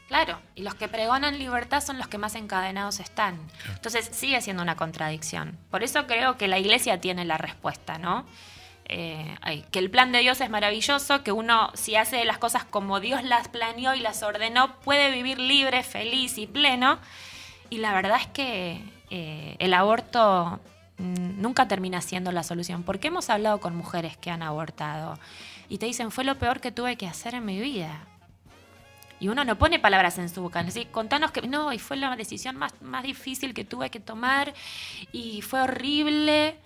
Claro, y los que pregonan libertad son los que más encadenados están. Entonces sigue siendo una contradicción. Por eso creo que la iglesia tiene la respuesta, ¿no? Eh, ay, que el plan de Dios es maravilloso, que uno si hace las cosas como Dios las planeó y las ordenó, puede vivir libre, feliz y pleno. Y la verdad es que eh, el aborto mm, nunca termina siendo la solución, porque hemos hablado con mujeres que han abortado y te dicen, fue lo peor que tuve que hacer en mi vida. Y uno no pone palabras en su boca. Así, contanos que no, y fue la decisión más, más difícil que tuve que tomar y fue horrible.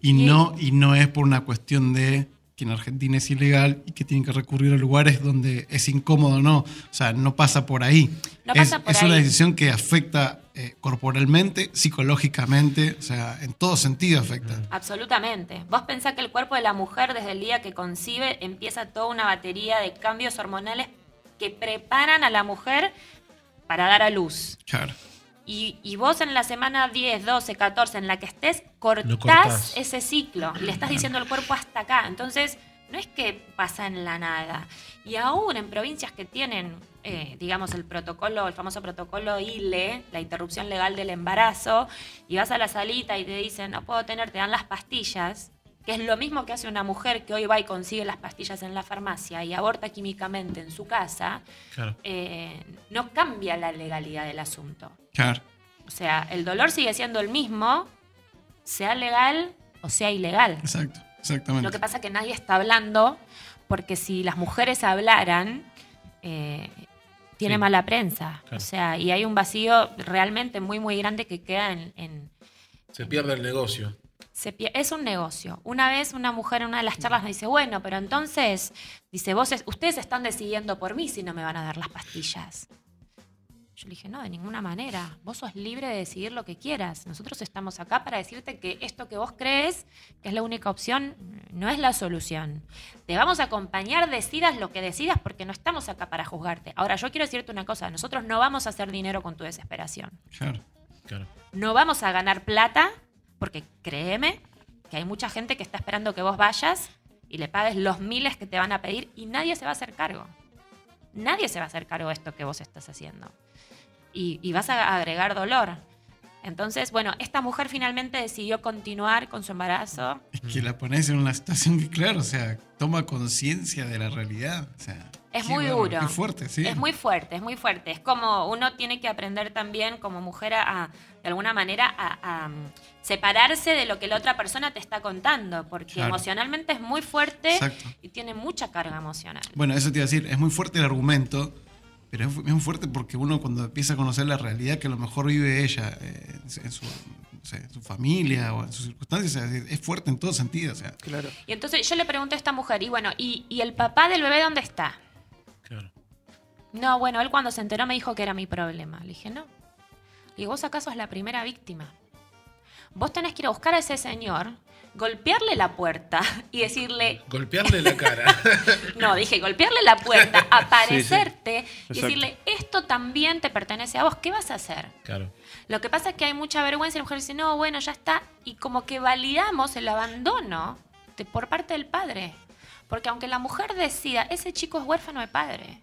Y no, y no es por una cuestión de que en Argentina es ilegal y que tienen que recurrir a lugares donde es incómodo, no. O sea, no pasa por ahí. No es pasa por es una decisión que afecta eh, corporalmente, psicológicamente, o sea, en todo sentido afecta. Absolutamente. Vos pensás que el cuerpo de la mujer desde el día que concibe empieza toda una batería de cambios hormonales que preparan a la mujer para dar a luz. Claro. Y, y vos en la semana 10, 12, 14, en la que estés, cortás, cortás. ese ciclo. Y le estás diciendo al cuerpo hasta acá. Entonces, no es que pasa en la nada. Y aún en provincias que tienen, eh, digamos, el protocolo, el famoso protocolo ILE, la interrupción legal del embarazo, y vas a la salita y te dicen, no puedo tener, te dan las pastillas, que es lo mismo que hace una mujer que hoy va y consigue las pastillas en la farmacia y aborta químicamente en su casa, Claro. eh, no cambia la legalidad del asunto. Claro. O sea, el dolor sigue siendo el mismo, sea legal o sea ilegal. Exacto. Exactamente. Lo que pasa es que nadie está hablando, porque si las mujeres hablaran, eh, tiene Sí. mala prensa. Claro. O sea, y hay un vacío realmente muy, muy grande que queda en... en- Se pierde el negocio. Se es un negocio. Una vez una mujer en una de las charlas me dice, bueno, pero entonces, dice, vos, es- ustedes están decidiendo por mí si no me van a dar las pastillas. Yo le dije, no, de ninguna manera. Vos sos libre de decidir lo que quieras. Nosotros estamos acá para decirte que esto que vos crees que es la única opción no es la solución. Te vamos a acompañar, decidas lo que decidas, porque no estamos acá para juzgarte. Ahora, yo quiero decirte una cosa, nosotros no vamos a hacer dinero con tu desesperación. Claro. Claro. No vamos a ganar plata, porque créeme que hay mucha gente que está esperando que vos vayas y le pagues los miles que te van a pedir y nadie se va a hacer cargo. Nadie se va a hacer cargo de esto que vos estás haciendo. Y, vas a agregar dolor. Entonces, bueno, esta mujer finalmente decidió continuar con su embarazo. Es que la pones en una situación que, claro, o sea, toma conciencia de la realidad. O sea, Es qué muy duro. Qué fuerte, sí. Es muy fuerte, es muy fuerte. Es como uno tiene que aprender también como mujer a, a, de alguna manera, a, a, um, separarse de lo que la otra persona te está contando, porque Claro. emocionalmente es muy fuerte Exacto. y tiene mucha carga emocional. Bueno, eso te iba a decir, es muy fuerte el argumento, pero es muy fuerte porque uno cuando empieza a conocer la realidad que a lo mejor vive ella eh, en su, en familia o en sus circunstancias, es fuerte en todo sentido. O sea, Claro. Y entonces yo le pregunté a esta mujer, y bueno, ¿y, y el papá del bebé dónde está? No, bueno, él cuando se enteró me dijo que era mi problema. Le dije, no. Le digo, vos acaso es la primera víctima. Vos tenés que ir a buscar a ese señor, golpearle la puerta y decirle, Golpearle la cara. no, dije, golpearle la puerta, aparecerte y decirle, esto también te pertenece a vos, ¿qué vas a hacer? claro. Lo que pasa es que hay mucha vergüenza y la mujer dice, no, bueno, ya está. Y como que validamos el abandono de- por parte del padre. Porque aunque la mujer decida, ese chico es huérfano de padre.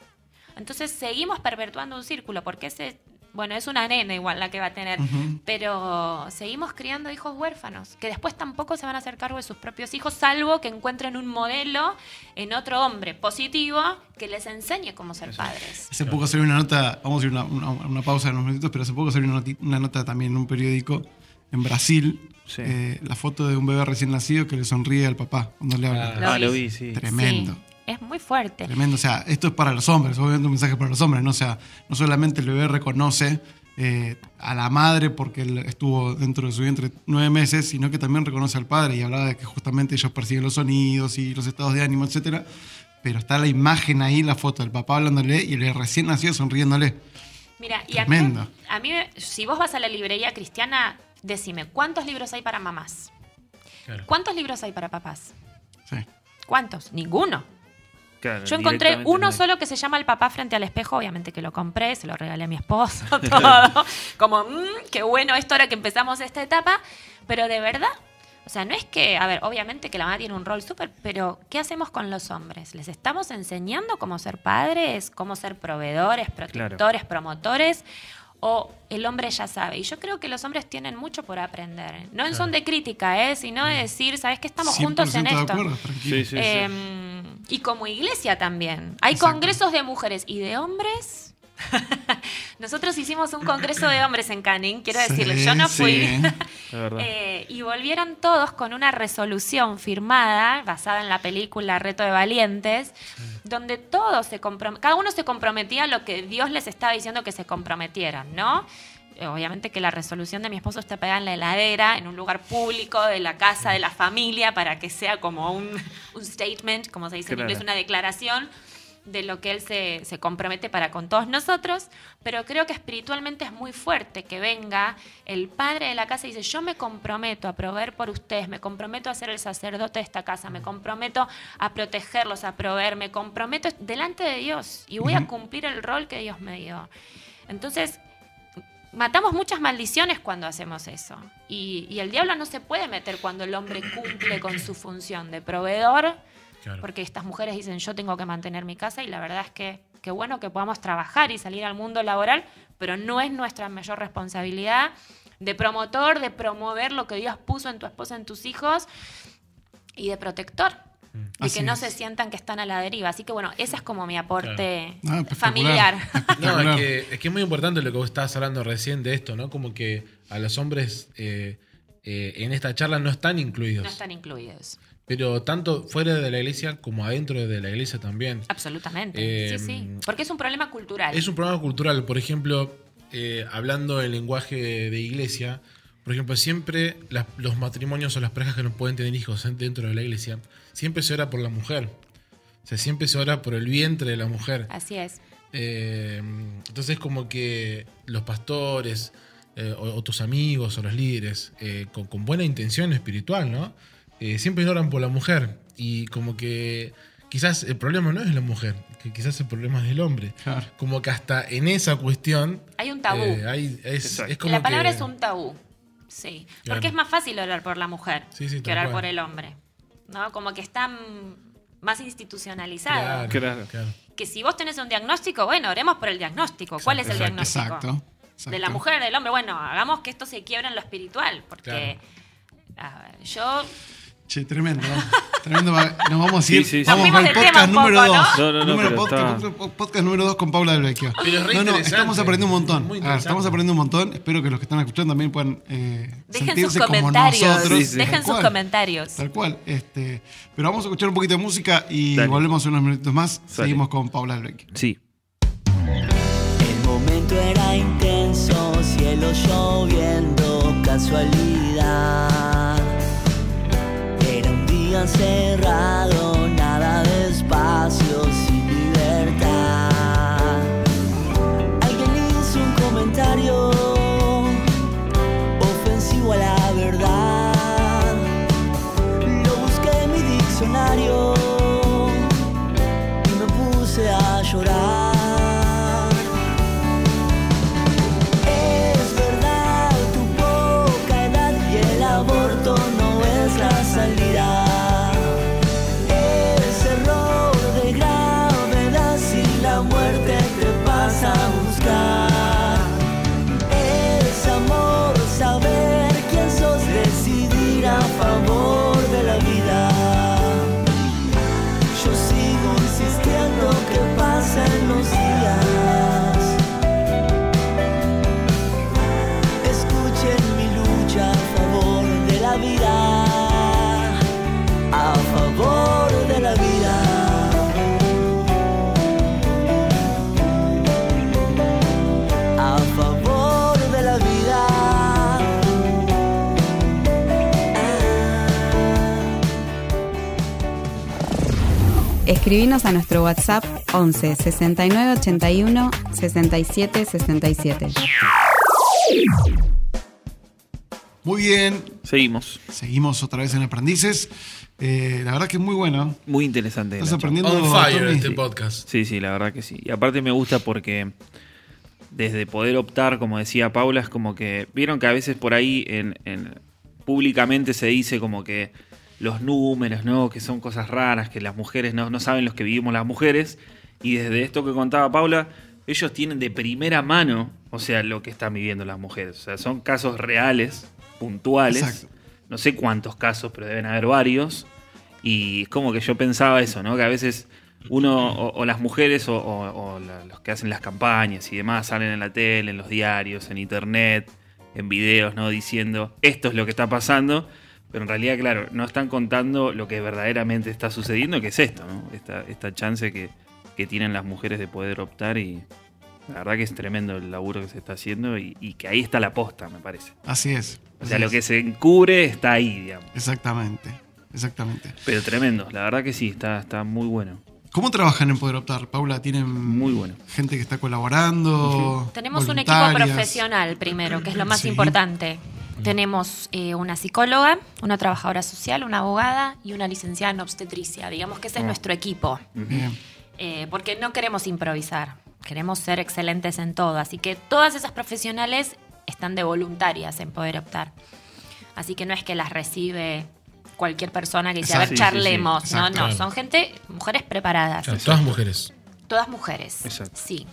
Entonces seguimos perpetuando un círculo, porque ese, bueno, es una nena igual la que va a tener, pero seguimos criando hijos huérfanos, que después tampoco se van a hacer cargo de sus propios hijos, salvo que encuentren un modelo en otro hombre positivo que les enseñe cómo ser padres. hace poco salió una nota, vamos a ir a una, una- una pausa en unos minutitos, pero hace poco salió una, nota también en un periódico en Brasil, Sí. eh, la foto de un bebé recién nacido que le sonríe al papá cuando le habla. Ah. Ah, lo vi, sí. Tremendo. Sí, es muy fuerte. Tremendo, o sea, esto es para los hombres, obviamente un mensaje para los hombres, ¿no? O sea, no solamente el bebé reconoce eh, a la madre porque él estuvo dentro de su vientre nueve meses, sino que también reconoce al padre y hablaba de que justamente ellos perciben los sonidos y los estados de ánimo, etcétera. Pero está la imagen ahí, la foto del papá hablándole y el recién nacido sonriéndole. Mira, y a mí, Tremendo. a mí, si vos vas a la librería cristiana, decime, ¿cuántos libros hay para mamás? claro. ¿Cuántos libros hay para papás? Sí. ¿Cuántos? Ninguno. Claro, Yo encontré uno no. solo que se llama El papá frente al espejo, obviamente que lo compré, se lo regalé a mi esposo, todo. Como, "Mm, qué bueno esto ahora que empezamos esta etapa, pero de verdad, o sea, no es que, a ver, obviamente que la mamá tiene un rol súper, pero ¿qué hacemos con los hombres? ¿Les estamos enseñando cómo ser padres, cómo ser proveedores, protectores, promotores? ¿O el hombre ya sabe? Y yo creo que los hombres tienen mucho por aprender. No en son de crítica, ¿eh? sino de decir, ¿sabes que estamos juntos en 100% de esto? acuerdo. Sí, sí, sí. Eh, y como iglesia también. Hay Exacto. congresos de mujeres y de hombres. Nosotros hicimos un congreso de hombres en Canning, quiero Sí, decirles, yo no fui. sí. Eh, y volvieron todos con una resolución firmada, basada en la película Reto de Valientes, donde todos se cada uno se comprometía a lo que Dios les estaba diciendo que se comprometieran, ¿no? Eh, Obviamente que la resolución de mi esposo está pegada en la heladera, en un lugar público, de la casa, de la familia, para que sea como un, un statement, como se dice en inglés, una declaración de lo que él se, se compromete para con todos nosotros, pero creo que espiritualmente es muy fuerte que venga el padre de la casa y dice, yo me comprometo a proveer por ustedes, me comprometo a ser el sacerdote de esta casa, me comprometo a protegerlos, a proveer, me comprometo delante de Dios y voy a cumplir el rol que Dios me dio. Entonces, matamos muchas maldiciones cuando hacemos eso. Y, y el diablo no se puede meter cuando el hombre cumple con su función de proveedor, Claro. porque estas mujeres dicen yo tengo que mantener mi casa y la verdad es que qué bueno que podamos trabajar y salir al mundo laboral, pero no es nuestra mayor responsabilidad de promotor, de promover lo que Dios puso en tu esposa, en tus hijos y de protector. De Mm. Así que no es. se sientan que están a la deriva. Así que bueno, ese es como mi aporte Ah, familiar. No, es que, es que es muy importante lo que vos estabas hablando recién de esto, ¿no? Como que a los hombres eh, eh, en esta charla no están incluidos. no están incluidos. Pero tanto fuera de la iglesia como adentro de la iglesia también. Absolutamente. Eh, sí, sí. Porque es un problema cultural. Es un problema cultural, por ejemplo, eh, hablando el lenguaje de iglesia, por ejemplo, siempre las- los matrimonios o las parejas que no pueden tener hijos en- dentro de la iglesia, siempre se ora por la mujer. O sea, siempre se ora por el vientre de la mujer. Así es. Eh, entonces como que los pastores eh, o, o tus amigos o los líderes eh, con, con buena intención espiritual, ¿no? Eh, siempre oran por la mujer y como que quizás el problema no es la mujer, que quizás el problema es el hombre. Claro. Como que hasta en esa cuestión... Hay un tabú. eh, hay- es, Exacto. es como la palabra que- es un tabú. Sí. Claro. Porque es más fácil orar por la mujer Sí, sí, que orar cual. por el hombre. ¿No? Como que está mm, más institucionalizado. Claro, Claro. claro. Que si vos tenés un diagnóstico, bueno, oremos por el diagnóstico. ¿Cuál es el diagnóstico? Exacto. De la mujer, del hombre. Bueno, hagamos que esto se quiebre en lo espiritual. Porque a ver, yo Che, tremendo. Tremendo. Nos vamos a ir. Sí, sí, sí. Vamos del podcast número poco, 2. ¿no? No, no, no, pero podcast, está- podcast número 2 con Paula del Vecchio. Pero es re no, no, estamos aprendiendo un montón. Ver, estamos aprendiendo un montón. Espero que los que están escuchando también puedan eh, dejen sentirse sus como comentarios. nosotros. Sí, sí. Dejen sus cual. comentarios. Tal cual. Este, pero vamos a escuchar un poquito de música y Dale. volvemos unos minutos más. Seguimos con Paula del Vecchio. Sí. El momento era intenso, cielo lloviendo, casualidad. Cerrado, nada de espacio, sin libertad. Alguien hizo un comentario ofensivo a la verdad. Lo busqué en mi diccionario Escribinos a nuestro WhatsApp 11 69 81 67 67. Muy bien. Seguimos. Seguimos otra vez en Aprendices. Eh, la verdad que es muy bueno. Muy interesante. Estás aprendiendo. On fire Tommy. este podcast. Sí, sí, la verdad que sí. Y aparte me gusta porque desde poder optar, como decía Paula, es como que. Vieron que a veces por ahí en, en- públicamente se dice como que los números, ¿no? Que son cosas raras, que las mujeres no, no saben los que vivimos las mujeres. Y desde esto que contaba Paula, ellos tienen de primera mano, o sea, lo que están viviendo las mujeres. O sea, son casos reales, puntuales. Exacto. No sé cuántos casos, pero deben haber varios. Y es como que yo pensaba eso, ¿no? Que a veces uno, o, o las mujeres, o, o- o la- los que hacen las campañas y demás, salen en la tele, en los diarios, en internet, en videos, ¿no? Diciendo, esto es lo que está pasando. Pero en realidad, claro, no están contando lo que verdaderamente está sucediendo, que es esto, ¿no? Esta, esta chance que, que tienen las mujeres de poder optar y la verdad que es tremendo el laburo que se está haciendo y, y que ahí está la posta, me parece. Así es. O así sea, lo que se encubre está ahí, digamos. Exactamente. Exactamente. Pero tremendo, la verdad que sí, está, está muy bueno. ¿Cómo trabajan en Poder Optar, Paula? ¿Tienen Muy bueno. gente que está colaborando? Tenemos un equipo profesional primero, que es lo más Sí. importante. Tenemos eh, una psicóloga, una trabajadora social, una abogada y una licenciada en obstetricia. Digamos que ese es nuestro equipo. Bien. Eh, porque no queremos improvisar, queremos ser excelentes en todo. Así que todas esas profesionales están de voluntarias en poder optar. Así que no es que las recibe cualquier persona que dice, a ver, Exacto. Sí, sí, sí. charlemos. No, no, son gente, mujeres preparadas. Todas mujeres. Todas mujeres. Exacto. Sí.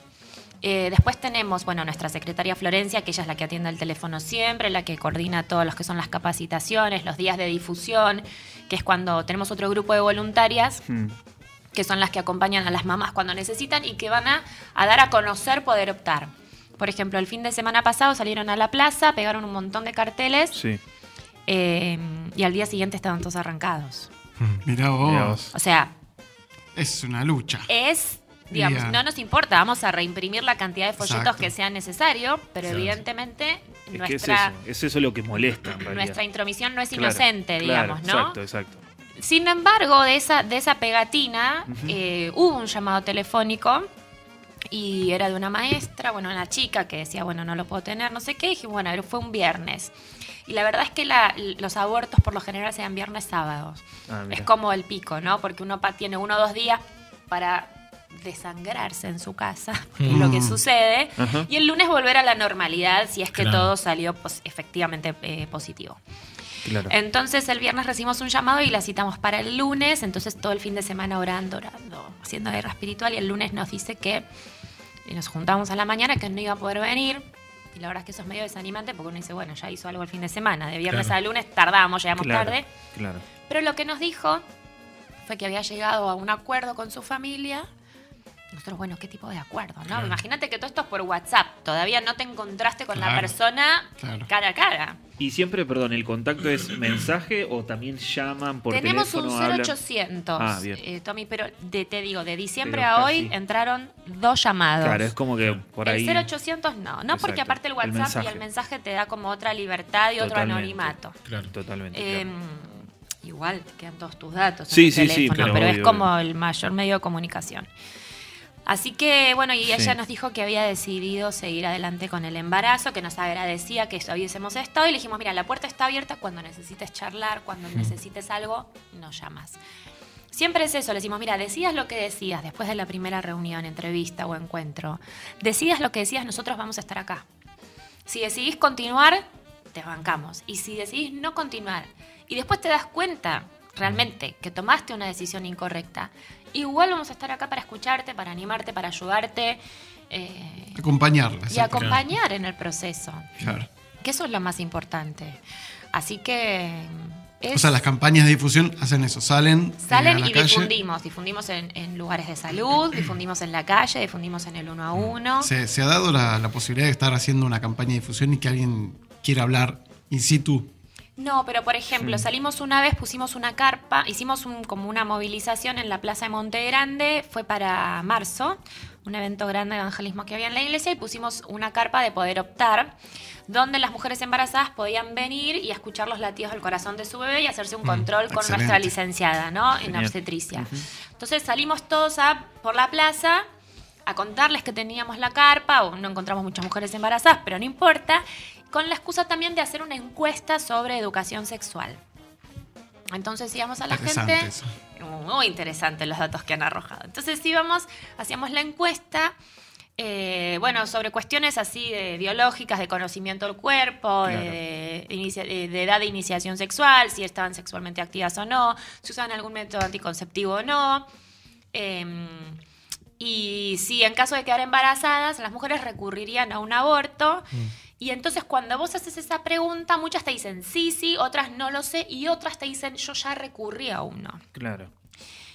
Eh, después tenemos, bueno, nuestra secretaria Florencia, que ella es la que atiende el teléfono siempre, la que coordina todos los que son las capacitaciones, los días de difusión, que es cuando tenemos otro grupo de voluntarias Mm. que son las que acompañan a las mamás cuando necesitan y que van a, a dar a conocer poder optar. Por ejemplo, el fin de semana pasado salieron a la plaza, pegaron un montón de carteles Sí. eh, y al día siguiente estaban todos arrancados. Mirá vos. Mirá vos. O sea, Es una lucha. es, digamos, no nos importa, vamos a reimprimir la cantidad de folletos Exacto. que sea necesario, pero evidentemente Es que es nuestra, eso, es eso lo que molesta en realidad. nuestra intromisión no es Claro, inocente, claro, digamos, ¿no? Exacto, exacto. Sin embargo, de esa, de esa pegatina eh, hubo un llamado telefónico y era de una maestra, bueno, una chica que decía, bueno, no lo puedo tener, no sé qué, y dije, bueno, fue un viernes. Y la verdad es que la- los abortos por lo general se dan viernes, sábados. Ah, es como el pico, ¿no? Porque uno tiene uno o dos días para desangrarse en su casa, que es lo que sucede, y el lunes volver a la normalidad si es que Claro. todo salió efectivamente eh, positivo. Claro. Entonces el viernes recibimos un llamado y la citamos para el lunes, entonces todo el fin de semana orando, orando, haciendo guerra espiritual y el lunes nos dice que y nos juntamos a la mañana que no iba a poder venir. Y la verdad es que eso es medio desanimante porque uno dice, bueno, ya hizo algo el fin de semana, de viernes Claro. a lunes tardamos, llegamos claro, tarde. Claro. Pero lo que nos dijo fue que había llegado a un acuerdo con su familia. Nosotros, bueno, ¿qué tipo de acuerdo? ¿no? Claro. Imagínate que todo esto es por WhatsApp. Todavía no te encontraste con la persona Claro. cara a cara. Y siempre, perdón, ¿el contacto es mensaje o también llaman por Tenemos teléfono? un hablan? 0800, Ah, bien. eh, Tommy, pero de- te digo, de diciembre Pero a hoy casi. entraron dos llamados. Claro, es como que por ahí. El 0800 no, no porque aparte el el WhatsApp y el mensaje te da como otra libertad y otro anonimato. Claro. Totalmente. Eh, claro. igual te quedan todos tus datos Sí, en el sí, sí, pero es obvio, como el mayor medio de comunicación. Así que, bueno, y Sí. ella nos dijo que había decidido seguir adelante con el embarazo, que nos agradecía que hubiésemos estado y le dijimos, mira, la puerta está abierta cuando necesites charlar, cuando necesites algo, nos llamas. Siempre es eso, le decimos, mira, decías lo que decías después de la primera reunión, entrevista o encuentro. Decías lo que decías, nosotros vamos a estar acá. Si decidís continuar, te bancamos. Y si decidís no continuar y después te das cuenta realmente que tomaste una decisión incorrecta, igual vamos a estar acá para escucharte, para animarte, para ayudarte eh, Acompañarla. y acompañar en el proceso. Claro. Que eso es lo más importante. Así que... es- O sea, las campañas de difusión hacen eso, salen, eh, Salen a la y calle. difundimos. Difundimos en, en lugares de salud, difundimos en la calle, difundimos en el uno a uno. Se, se ha dado la, la posibilidad de estar haciendo una campaña de difusión y que alguien quiera hablar in situ. No, pero por ejemplo, salimos una vez, pusimos una carpa, hicimos un- como una movilización en la Plaza de Monte Grande, fue para marzo, un evento grande de evangelismo que había en la iglesia, y pusimos una carpa de poder optar, donde las mujeres embarazadas podían venir y escuchar los latidos del corazón de su bebé y hacerse un control con excelente. nuestra licenciada, ¿no? En obstetricia. Entonces salimos todos a, por la plaza a contarles que teníamos la carpa, o no encontramos muchas mujeres embarazadas, pero no importa, con la excusa también de hacer una encuesta sobre educación sexual. Entonces íbamos a la gente. eso. Muy interesante los datos que han arrojado. Entonces íbamos, hacíamos la encuesta. eh, bueno, sobre cuestiones así de biológicas, de conocimiento del cuerpo, Claro. de, de inicia- de- edad de iniciación sexual, si estaban sexualmente activas o no, si usaban algún método anticonceptivo o no. Em, y si en caso de quedar embarazadas, las mujeres recurrirían a un aborto. Y entonces cuando vos haces esa pregunta, muchas te dicen sí, sí, otras no lo sé, y otras te dicen yo ya recurrí a uno. Claro.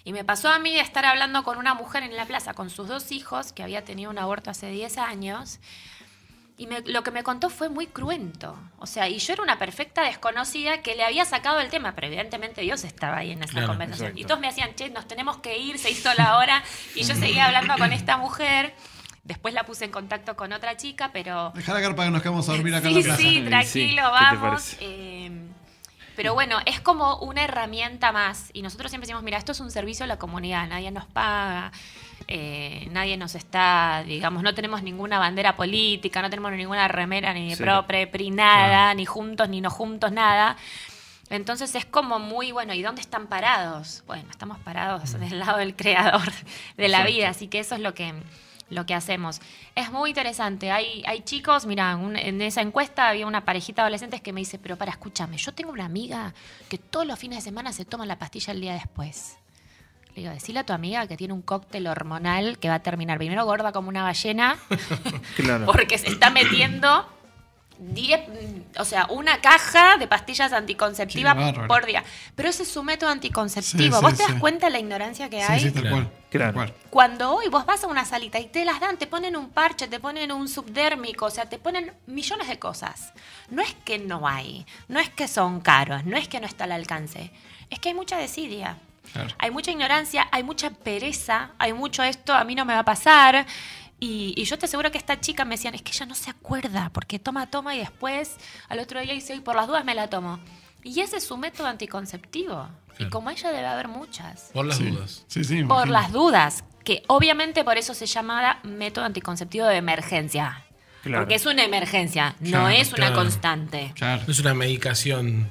Y me pasó a mí de estar hablando con una mujer en la plaza con sus dos hijos, que había tenido un aborto hace 10 años, y me- lo que me contó fue muy cruento. O sea, y yo era una perfecta desconocida que le había sacado el tema, pero evidentemente Dios estaba ahí en esa Claro, conversación. exacto. Y todos me decían, che, nos tenemos que ir, se hizo la hora, y yo seguía hablando con esta mujer. Después la puse en contacto con otra chica, pero Dejar la carpa que nos quedamos a dormir acá en Sí, la plaza. sí, Sí, tranquilo, ¿qué te vamos. Eh, pero bueno, es como una herramienta más. Y nosotros siempre decimos, mira, esto es un servicio a la comunidad, nadie nos paga, eh, nadie nos está, digamos, no tenemos ninguna bandera política, no tenemos ninguna remera, ni de Cero. pro, pre, pri, nada, ni juntos, ni no juntos, nada. Entonces es como muy bueno, ¿y dónde están parados? Bueno, estamos parados del lado del creador de la Exacto. vida, así que eso es lo que, lo que hacemos. Es muy interesante, hay, hay chicos, mira, un- en esa encuesta había una parejita de adolescentes que me dice, pero para, escúchame, yo tengo una amiga que todos los fines de semana se toma la pastilla el día después. Le digo, decile a tu amiga que tiene un cóctel hormonal que va a terminar primero gorda como una ballena, Claro. porque se está metiendo 10, o sea, una caja de pastillas anticonceptivas por día. Pero ese es su método anticonceptivo. Sí, ¿Vos sí, te das sí. cuenta de la ignorancia que Sí, hay? sí, tal Claro. cual. Claro. Cuando hoy vos vas a una salita y te las dan, te ponen un parche, te ponen un subdérmico, o sea, te ponen millones de cosas. No es que no hay, no es que son caros, no es que no está al alcance, es que hay mucha desidia. Claro. Hay mucha ignorancia, hay mucha pereza, hay mucho esto, a mí no me va a pasar. Y, y yo te aseguro que esta chica me decían, es que ella no se acuerda, porque toma, toma y después al otro día dice, y por las dudas me la tomo. Y ese es su método anticonceptivo. Y como ella debe haber muchas. Por las Sí. dudas. Sí, sí. Por imagino. las dudas. que obviamente por eso se llama método anticonceptivo de emergencia. Claro. Porque es una emergencia, no es una claro. constante. Claro. No es una medicación,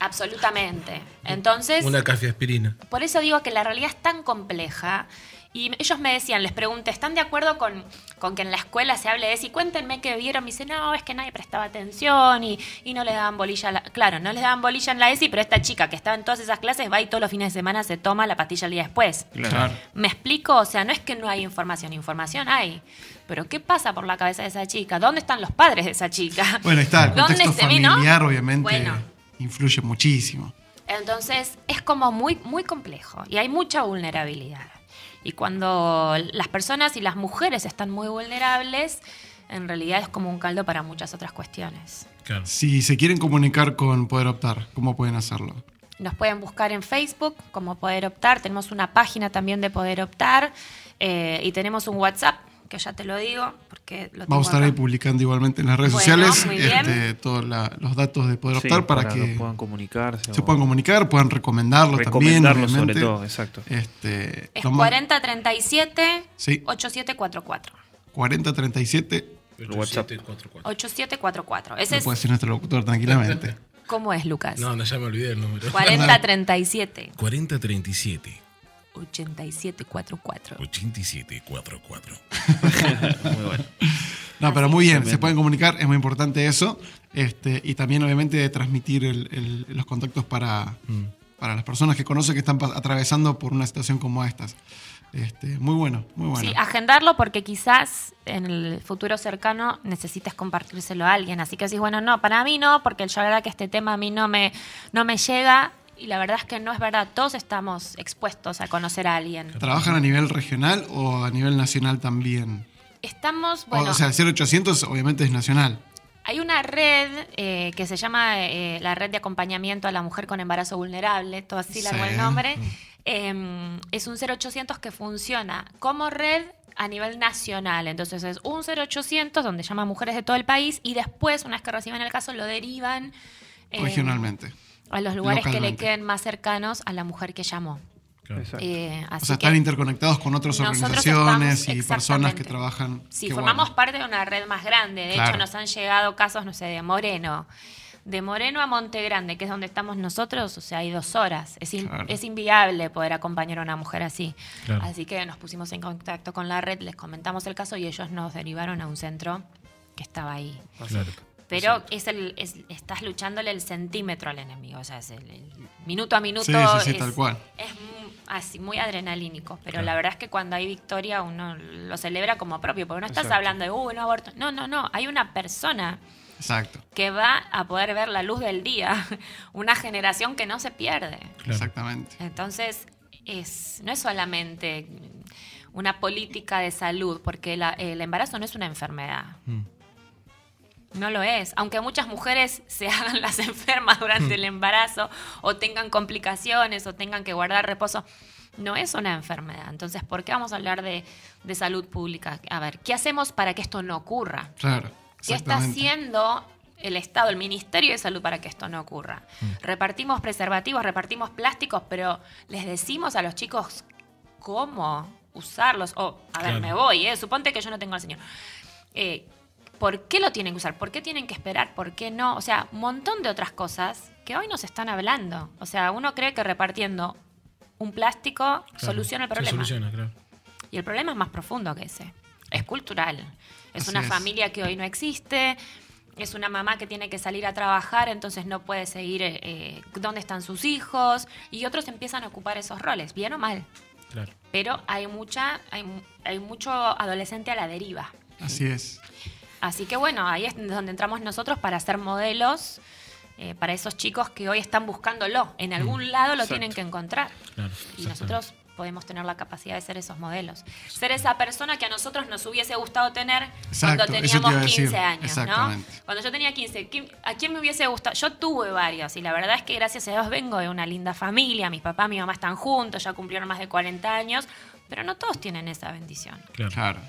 Absolutamente. Entonces, una cafeaspirina. por eso digo que la realidad es tan compleja. Y ellos me decían, les pregunté, ¿están de acuerdo con, con que en la escuela se hable de eso? Y cuéntenme qué vieron. Me dicen, no, es que nadie prestaba atención y, y no les daban bolilla. a la-". Claro, no les daban bolilla en la ESI, pero esta chica que estaba en todas esas clases va y todos los fines de semana se toma la pastilla el día después. Claro. ¿Me explico? O sea, no es que no hay información, información hay. Pero ¿qué pasa por la cabeza de esa chica? ¿Dónde están los padres de esa chica? Bueno, está, el ¿Dónde contexto se familiar obviamente Bueno. influye muchísimo. Entonces es como muy, muy complejo y hay mucha vulnerabilidad. Y cuando las personas y las mujeres están muy vulnerables, en realidad es como un caldo para muchas otras cuestiones. Claro. Si se quieren comunicar con Poder Optar, ¿cómo pueden hacerlo? Nos pueden buscar en Facebook como Poder Optar, tenemos una página también de Poder Optar eh, y tenemos un WhatsApp, que ya te lo digo, porque lo Vamos a estar tengo ahí publicando igualmente en las redes Bueno, sociales este, todos la- los datos de Poder Sí, Optar para, que puedan comunicarse. se o puedan comunicar, puedan recomendarlo, recomendarlo también. sobre todo, exacto. Este, Es más- 4037 Sí. 8744. 4037, El WhatsApp. 8744. 8744. Ese es, puede decir nuestro locutor tranquilamente. ¿Cómo es, Lucas? No, no, ya me olvidé el número. 4037 4037 8744. 8744. Muy bueno. No, pero muy bien, se pueden comunicar, es muy importante eso. Este, y también, obviamente, transmitir el- el- los contactos para, Mm. para las personas que conocen que están atravesando por una situación como estas. Este, muy bueno, muy bueno. Sí, agendarlo porque quizás en el futuro cercano necesites compartírselo a alguien. Así que decís, bueno, no, para mí no, porque la verdad que este tema a mí no me, no me llega. Y la verdad es que no es verdad. Todos estamos expuestos a conocer a alguien. ¿Trabajan a nivel regional o a nivel nacional también? Estamos, bueno, o sea, el 0800 obviamente es nacional. hay una red eh, que se llama eh, la Red de Acompañamiento a la Mujer con Embarazo Vulnerable, todo así largo Sí. el nombre. Eh, es un 0800 que funciona como red a nivel nacional. Entonces es un 0800 donde llaman mujeres de todo el país y después, una vez que reciben el caso, lo derivan eh, regionalmente. A los lugares que le queden más cercanos a la mujer que llamó. Claro. Exacto. Eh, O sea, que- están interconectados con otras organizaciones estamos- y personas que trabajan. Sí, Qué formamos bueno. parte de una red más grande. De Claro. hecho, nos han llegado casos, no sé, de Moreno. De Moreno a Monte Grande, que es donde estamos nosotros, o sea, hay dos horas. Es, in- Claro. es inviable poder acompañar a una mujer así. Claro. Así que nos pusimos en contacto con la red, les comentamos el caso y ellos nos derivaron a un centro que estaba ahí. Claro. Pero es el, es- estás luchándole el centímetro al enemigo, o sea, es el, el minuto a minuto. Sí, sí, sí, es, tal cual. Es mu- así, muy adrenalínico, pero Claro. la verdad es que cuando hay victoria uno lo celebra como propio, porque no estás Exacto. hablando de, uh, no aborto. No, no, no, hay una persona Exacto, que va a poder ver la luz del día, una generación que no se pierde. Claro. exactamente. Entonces, es, no es solamente una política de salud, porque la- el embarazo no es una enfermedad. Mm. No lo es. Aunque muchas mujeres se hagan las enfermas durante el embarazo o tengan complicaciones o tengan que guardar reposo, no es una enfermedad. Entonces, ¿por qué vamos a hablar de, de salud pública? A ver, ¿qué hacemos para que esto no ocurra? Claro. ¿Qué está haciendo el Estado, el Ministerio de Salud para que esto no ocurra? Repartimos preservativos, repartimos plásticos, pero les decimos a los chicos cómo usarlos. O, a ver, me voy, ¿eh? suponte que yo no tengo al señor. Eh, ¿Por qué lo tienen que usar? ¿Por qué tienen que esperar? ¿Por qué no? O sea, un montón de otras cosas que hoy nos están hablando. O sea, uno cree que repartiendo un plástico Claro. soluciona el Se problema. soluciona, claro. Y el problema es más profundo que ese. Es cultural. Es Así una es. familia que hoy no existe. Es una mamá que tiene que salir a trabajar, entonces no puede seguir eh, dónde están sus hijos. Y otros empiezan a ocupar esos roles, bien o mal. Claro. Pero hay mucha, hay, hay mucho adolescente a la deriva. Así es. Así que bueno, ahí es donde entramos nosotros para ser modelos eh, para esos chicos que hoy están buscándolo. En algún lado lo Exacto. tienen que encontrar. Claro, Y nosotros podemos tener la capacidad de ser esos modelos. Ser esa persona que a nosotros nos hubiese gustado tener Exacto, cuando teníamos a decir. 15 años, ¿no? Cuando yo tenía 15, ¿quién- ¿a quién me hubiese gustado? Yo tuve varios y la verdad es que gracias a Dios vengo de una linda familia, mis papás, mi mamá están juntos, ya cumplieron más de 40 años, pero no todos tienen esa bendición. Claro. Claro.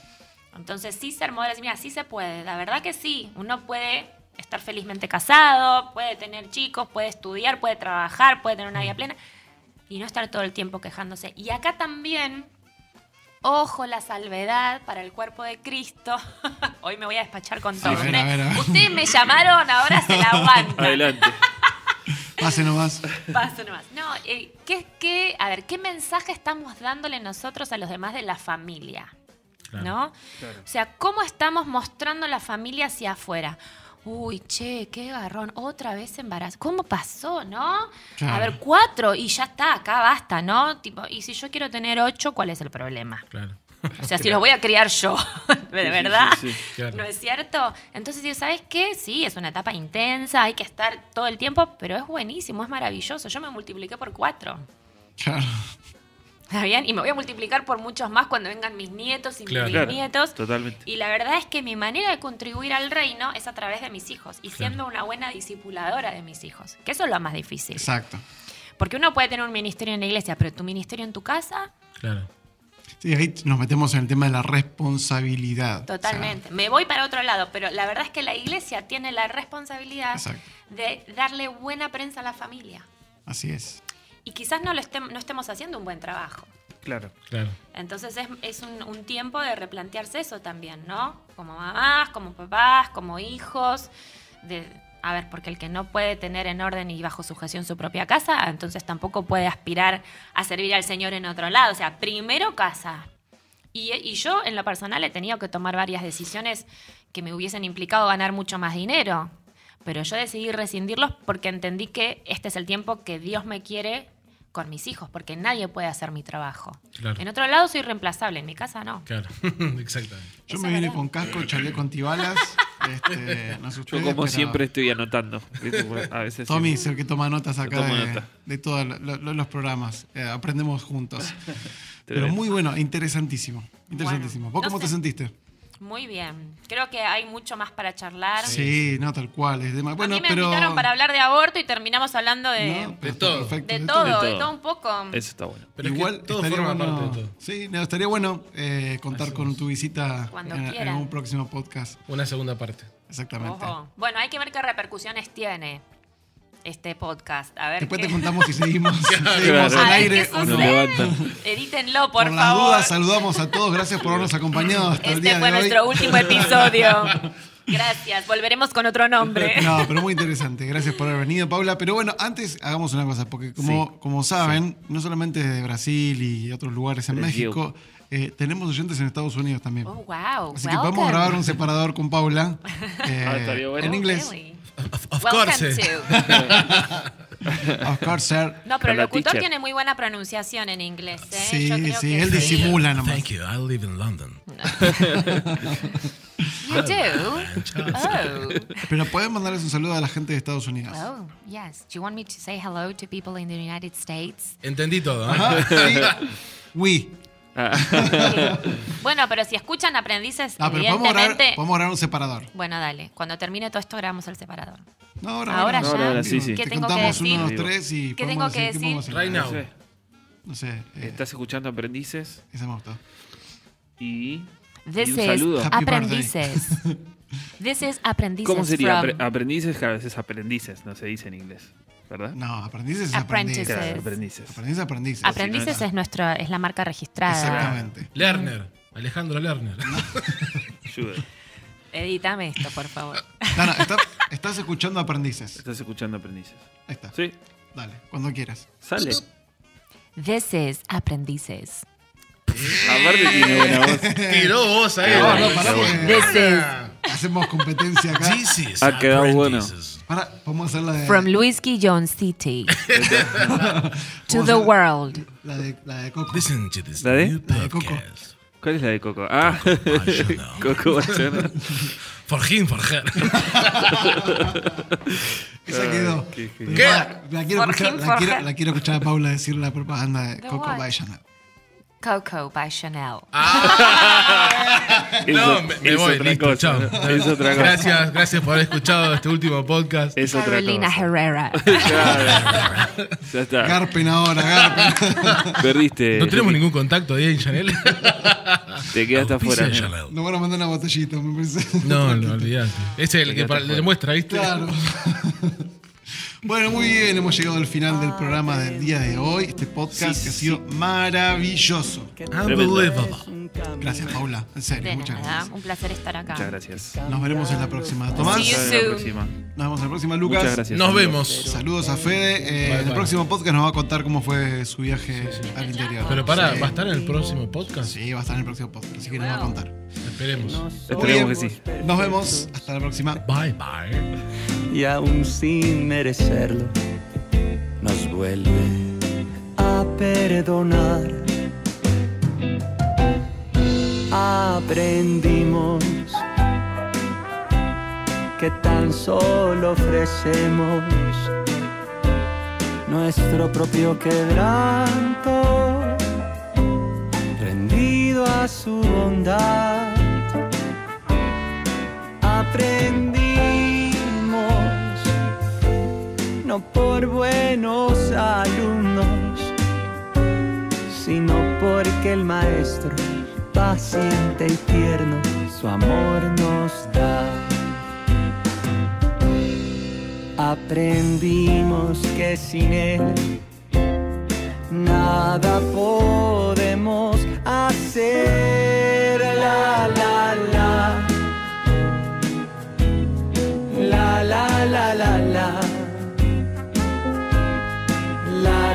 Entonces, sí ser modelos, mira, sí se puede, la verdad que sí. Uno puede estar felizmente casado, puede tener chicos, puede estudiar, puede trabajar, puede tener una vida plena y no estar todo el tiempo quejándose. Y acá también Ojo, la salvedad para el cuerpo de Cristo. Hoy me voy a despachar con todo. A ver, a ver, a ver. Ustedes me llamaron, ahora se la aguantan. Adelante. Pase nomás. Paso nomás. No, eh, ¿qué, qué- a ver, ¿qué mensaje estamos dándole nosotros a los demás de la familia? Claro. ¿No? Claro. O sea, ¿cómo estamos mostrando la familia hacia afuera? Uy, che, qué garrón, otra vez embarazo. ¿Cómo pasó, no? Claro. A ver, cuatro y ya está, acá basta, ¿no? Tipo, y si yo quiero tener ocho, ¿cuál es el problema? Claro. O sea, si los voy a criar yo, ¿de sí, verdad? sí, sí, claro. ¿No es cierto? Entonces ¿sabes qué? Sí, es una etapa intensa, hay que estar todo el tiempo, pero es buenísimo, es maravilloso. Yo me multipliqué por cuatro. Claro. ¿Está bien? Y me voy a multiplicar por muchos más cuando vengan mis nietos y Claro. mis Claro, totalmente. Y la verdad es que mi manera de contribuir al reino es a través de mis hijos y siendo una buena discipuladora de mis hijos, que eso es lo más difícil. Exacto. Porque uno puede tener un ministerio en la iglesia, pero tu ministerio en tu casa, Claro. Sí, ahí nos metemos en el tema de la responsabilidad. totalmente. Me voy para otro lado, pero la verdad es que la iglesia tiene la responsabilidad Exacto. de darle buena prensa a la familia. Así es. Y quizás no, lo estem- no estemos haciendo un buen trabajo. Claro. Claro. Entonces es, es un, un tiempo de replantearse eso también, ¿no? Como mamás, como papás, como hijos. De, a ver, porque el que no puede tener en orden y bajo sujeción su propia casa, entonces tampoco puede aspirar a servir al Señor en otro lado. O sea, primero casa. Y, y yo en lo personal he tenido que tomar varias decisiones que me hubiesen implicado ganar mucho más dinero. Pero yo decidí rescindirlos porque entendí que este es el tiempo que Dios me quiere con mis hijos, porque nadie puede hacer mi trabajo. Claro. En otro lado soy reemplazable, en mi casa no. Claro. Exactamente. Yo Eso me vine verdad. con casco, chaleco antibalas. este, no sé Yo como pero siempre estoy anotando. Tommy es el que toma notas acá de, nota. de todos lo- lo- los programas. Eh, aprendemos juntos. Pero muy bueno, interesantísimo. Interesantísimo. Bueno, ¿Vos no cómo te sentiste? Muy bien. Creo que hay mucho más para charlar. Sí, no, tal cual. Es de- bueno, a mí me pero. invitaron para hablar de aborto y terminamos hablando de, No, De todo. perfecto, de, de todo, todo. de todo un poco. Eso está bueno. Pero es que Igual todo estaría forma bueno, parte de todo. Sí, no, estaría bueno eh, contar Así con es. tu visita Cuando en, en un próximo podcast. Una segunda parte. Exactamente. Ojo. Bueno, hay que ver qué repercusiones tiene este podcast. A ver Después qué- te contamos si seguimos, si seguimos Claro. al aire o no. Edítenlo, por, Por, las favor. dudas, saludamos a todos. Gracias por habernos acompañado hasta el este día fue de hoy. nuestro último episodio. Gracias. Volveremos con otro nombre. No, pero muy interesante. Gracias por haber venido, Paula. Pero bueno, antes hagamos una cosa, porque como, como saben, no solamente de Brasil y otros lugares en Brasil. México, eh, tenemos oyentes en Estados Unidos también. Oh, wow. Así que podemos grabar un separador con Paula eh, Ah, estaría bueno. en inglés. Really? Of, of Welcome course. eh. to. Of course, sir. No, pero el locutor tiene muy buena pronunciación en inglés. ¿eh? Sí, Yo creo sí, que él sí. disimula nomás. Thank you. I live in London. You do? Oh. Pero pueden mandarles un saludo a la gente de Estados Unidos. Oh, yes. Do you want me to say hello to people in the United States? Entendí todo. ¿eh? Ajá, sí. Bueno, pero si escuchan aprendices, Ah, pero podemos grabar, podemos grabar un separador. Bueno, dale. Cuando termine todo esto, grabamos el separador. No, ahora, Ahora ya. Digo, Ahora, sí, sí. ¿Qué Te tengo que decir? unos tres y ¿Qué tengo que decir, ¿qué podemos decir? Right now. No sé. No eh, Estás escuchando Aprendices esa me gustó. y. This y un is saludo. Happy aprendices. This is aprendices. ¿Cómo sería? from- Apre- aprendices, que a veces aprendices, no se dice en inglés. ¿Verdad? No, aprendices es. Claro, aprendices. Aprendiz, aprendices. Aprendices es nuestra, es la marca registrada. Exactamente. Lerner. Alejandro Lerner. Ayuda. Edítame esto, por favor. Está- estás escuchando aprendices. Estás escuchando Aprendices. Ahí está. Sí, Dale, cuando quieras. sale. This is aprendices. Aparte tiene buena voz. Tiró vos ahí. No, ¿no? no, pará porque This is hacemos competencia acá. This is Ha quedado bueno. Aprendices. Pará, podemos hacer la de. from Luis Guillón City to Vamos the a- world. La de, la de Coco. Listen to this ¿La de? new La de Coco. podcast. ¿Cuál es la de Coco? Ah, Chanel. Coco Bachana. For him, for her. Esa quedó. qué La quiero, escuchar, him, la, for quiero, her. la quiero escuchar a Paula decir la propaganda de Coco what? Coco by Chanel. Es No, me, me voy, listo, cosa, chao. ¿no? Es otra cosa. Gracias, gracias por haber escuchado este último podcast. Es otra Carolina cosa. Herrera. Claro. Ya está. Garpen ahora, Garpen. Perdiste. No tenemos ningún contacto ahí en Chanel. Te quedaste afuera. Chanel. Nos van a mandar una botellita, me parece. No, no, olvidate. Es el que para- le muestra, ¿viste? Claro. Bueno, muy bien, hemos llegado al final del programa del día de hoy. Este podcast que ha sido maravilloso. Unbelievable. Gracias, Paula. En serio, De muchas nada, gracias. un placer estar acá. Muchas gracias. Nos veremos en la próxima. Tomás, See you Hasta la soon. próxima. nos vemos en la próxima. Lucas, Muchas gracias. Nos amigos. vemos. saludos a Fede. Eh, Bye, en el próximo podcast nos va a contar cómo fue su viaje al interior. Pero pará, Sí. ¿va a estar en el próximo podcast? Sí, va a estar en el próximo podcast, así que nos va a contar. Esperemos. Esperemos que sí. Nos vemos. Hasta la próxima. Bye bye. Y aún sin merecerlo, nos vuelve a perdonar. Aprendimos que tan solo ofrecemos nuestro propio quebranto, rendido a su bondad aprendimos, no por buenos alumnos, sino porque el maestro, paciente y tierno, su amor nos da. Aprendimos que sin él nada podemos hacer. La la la. La la la la la.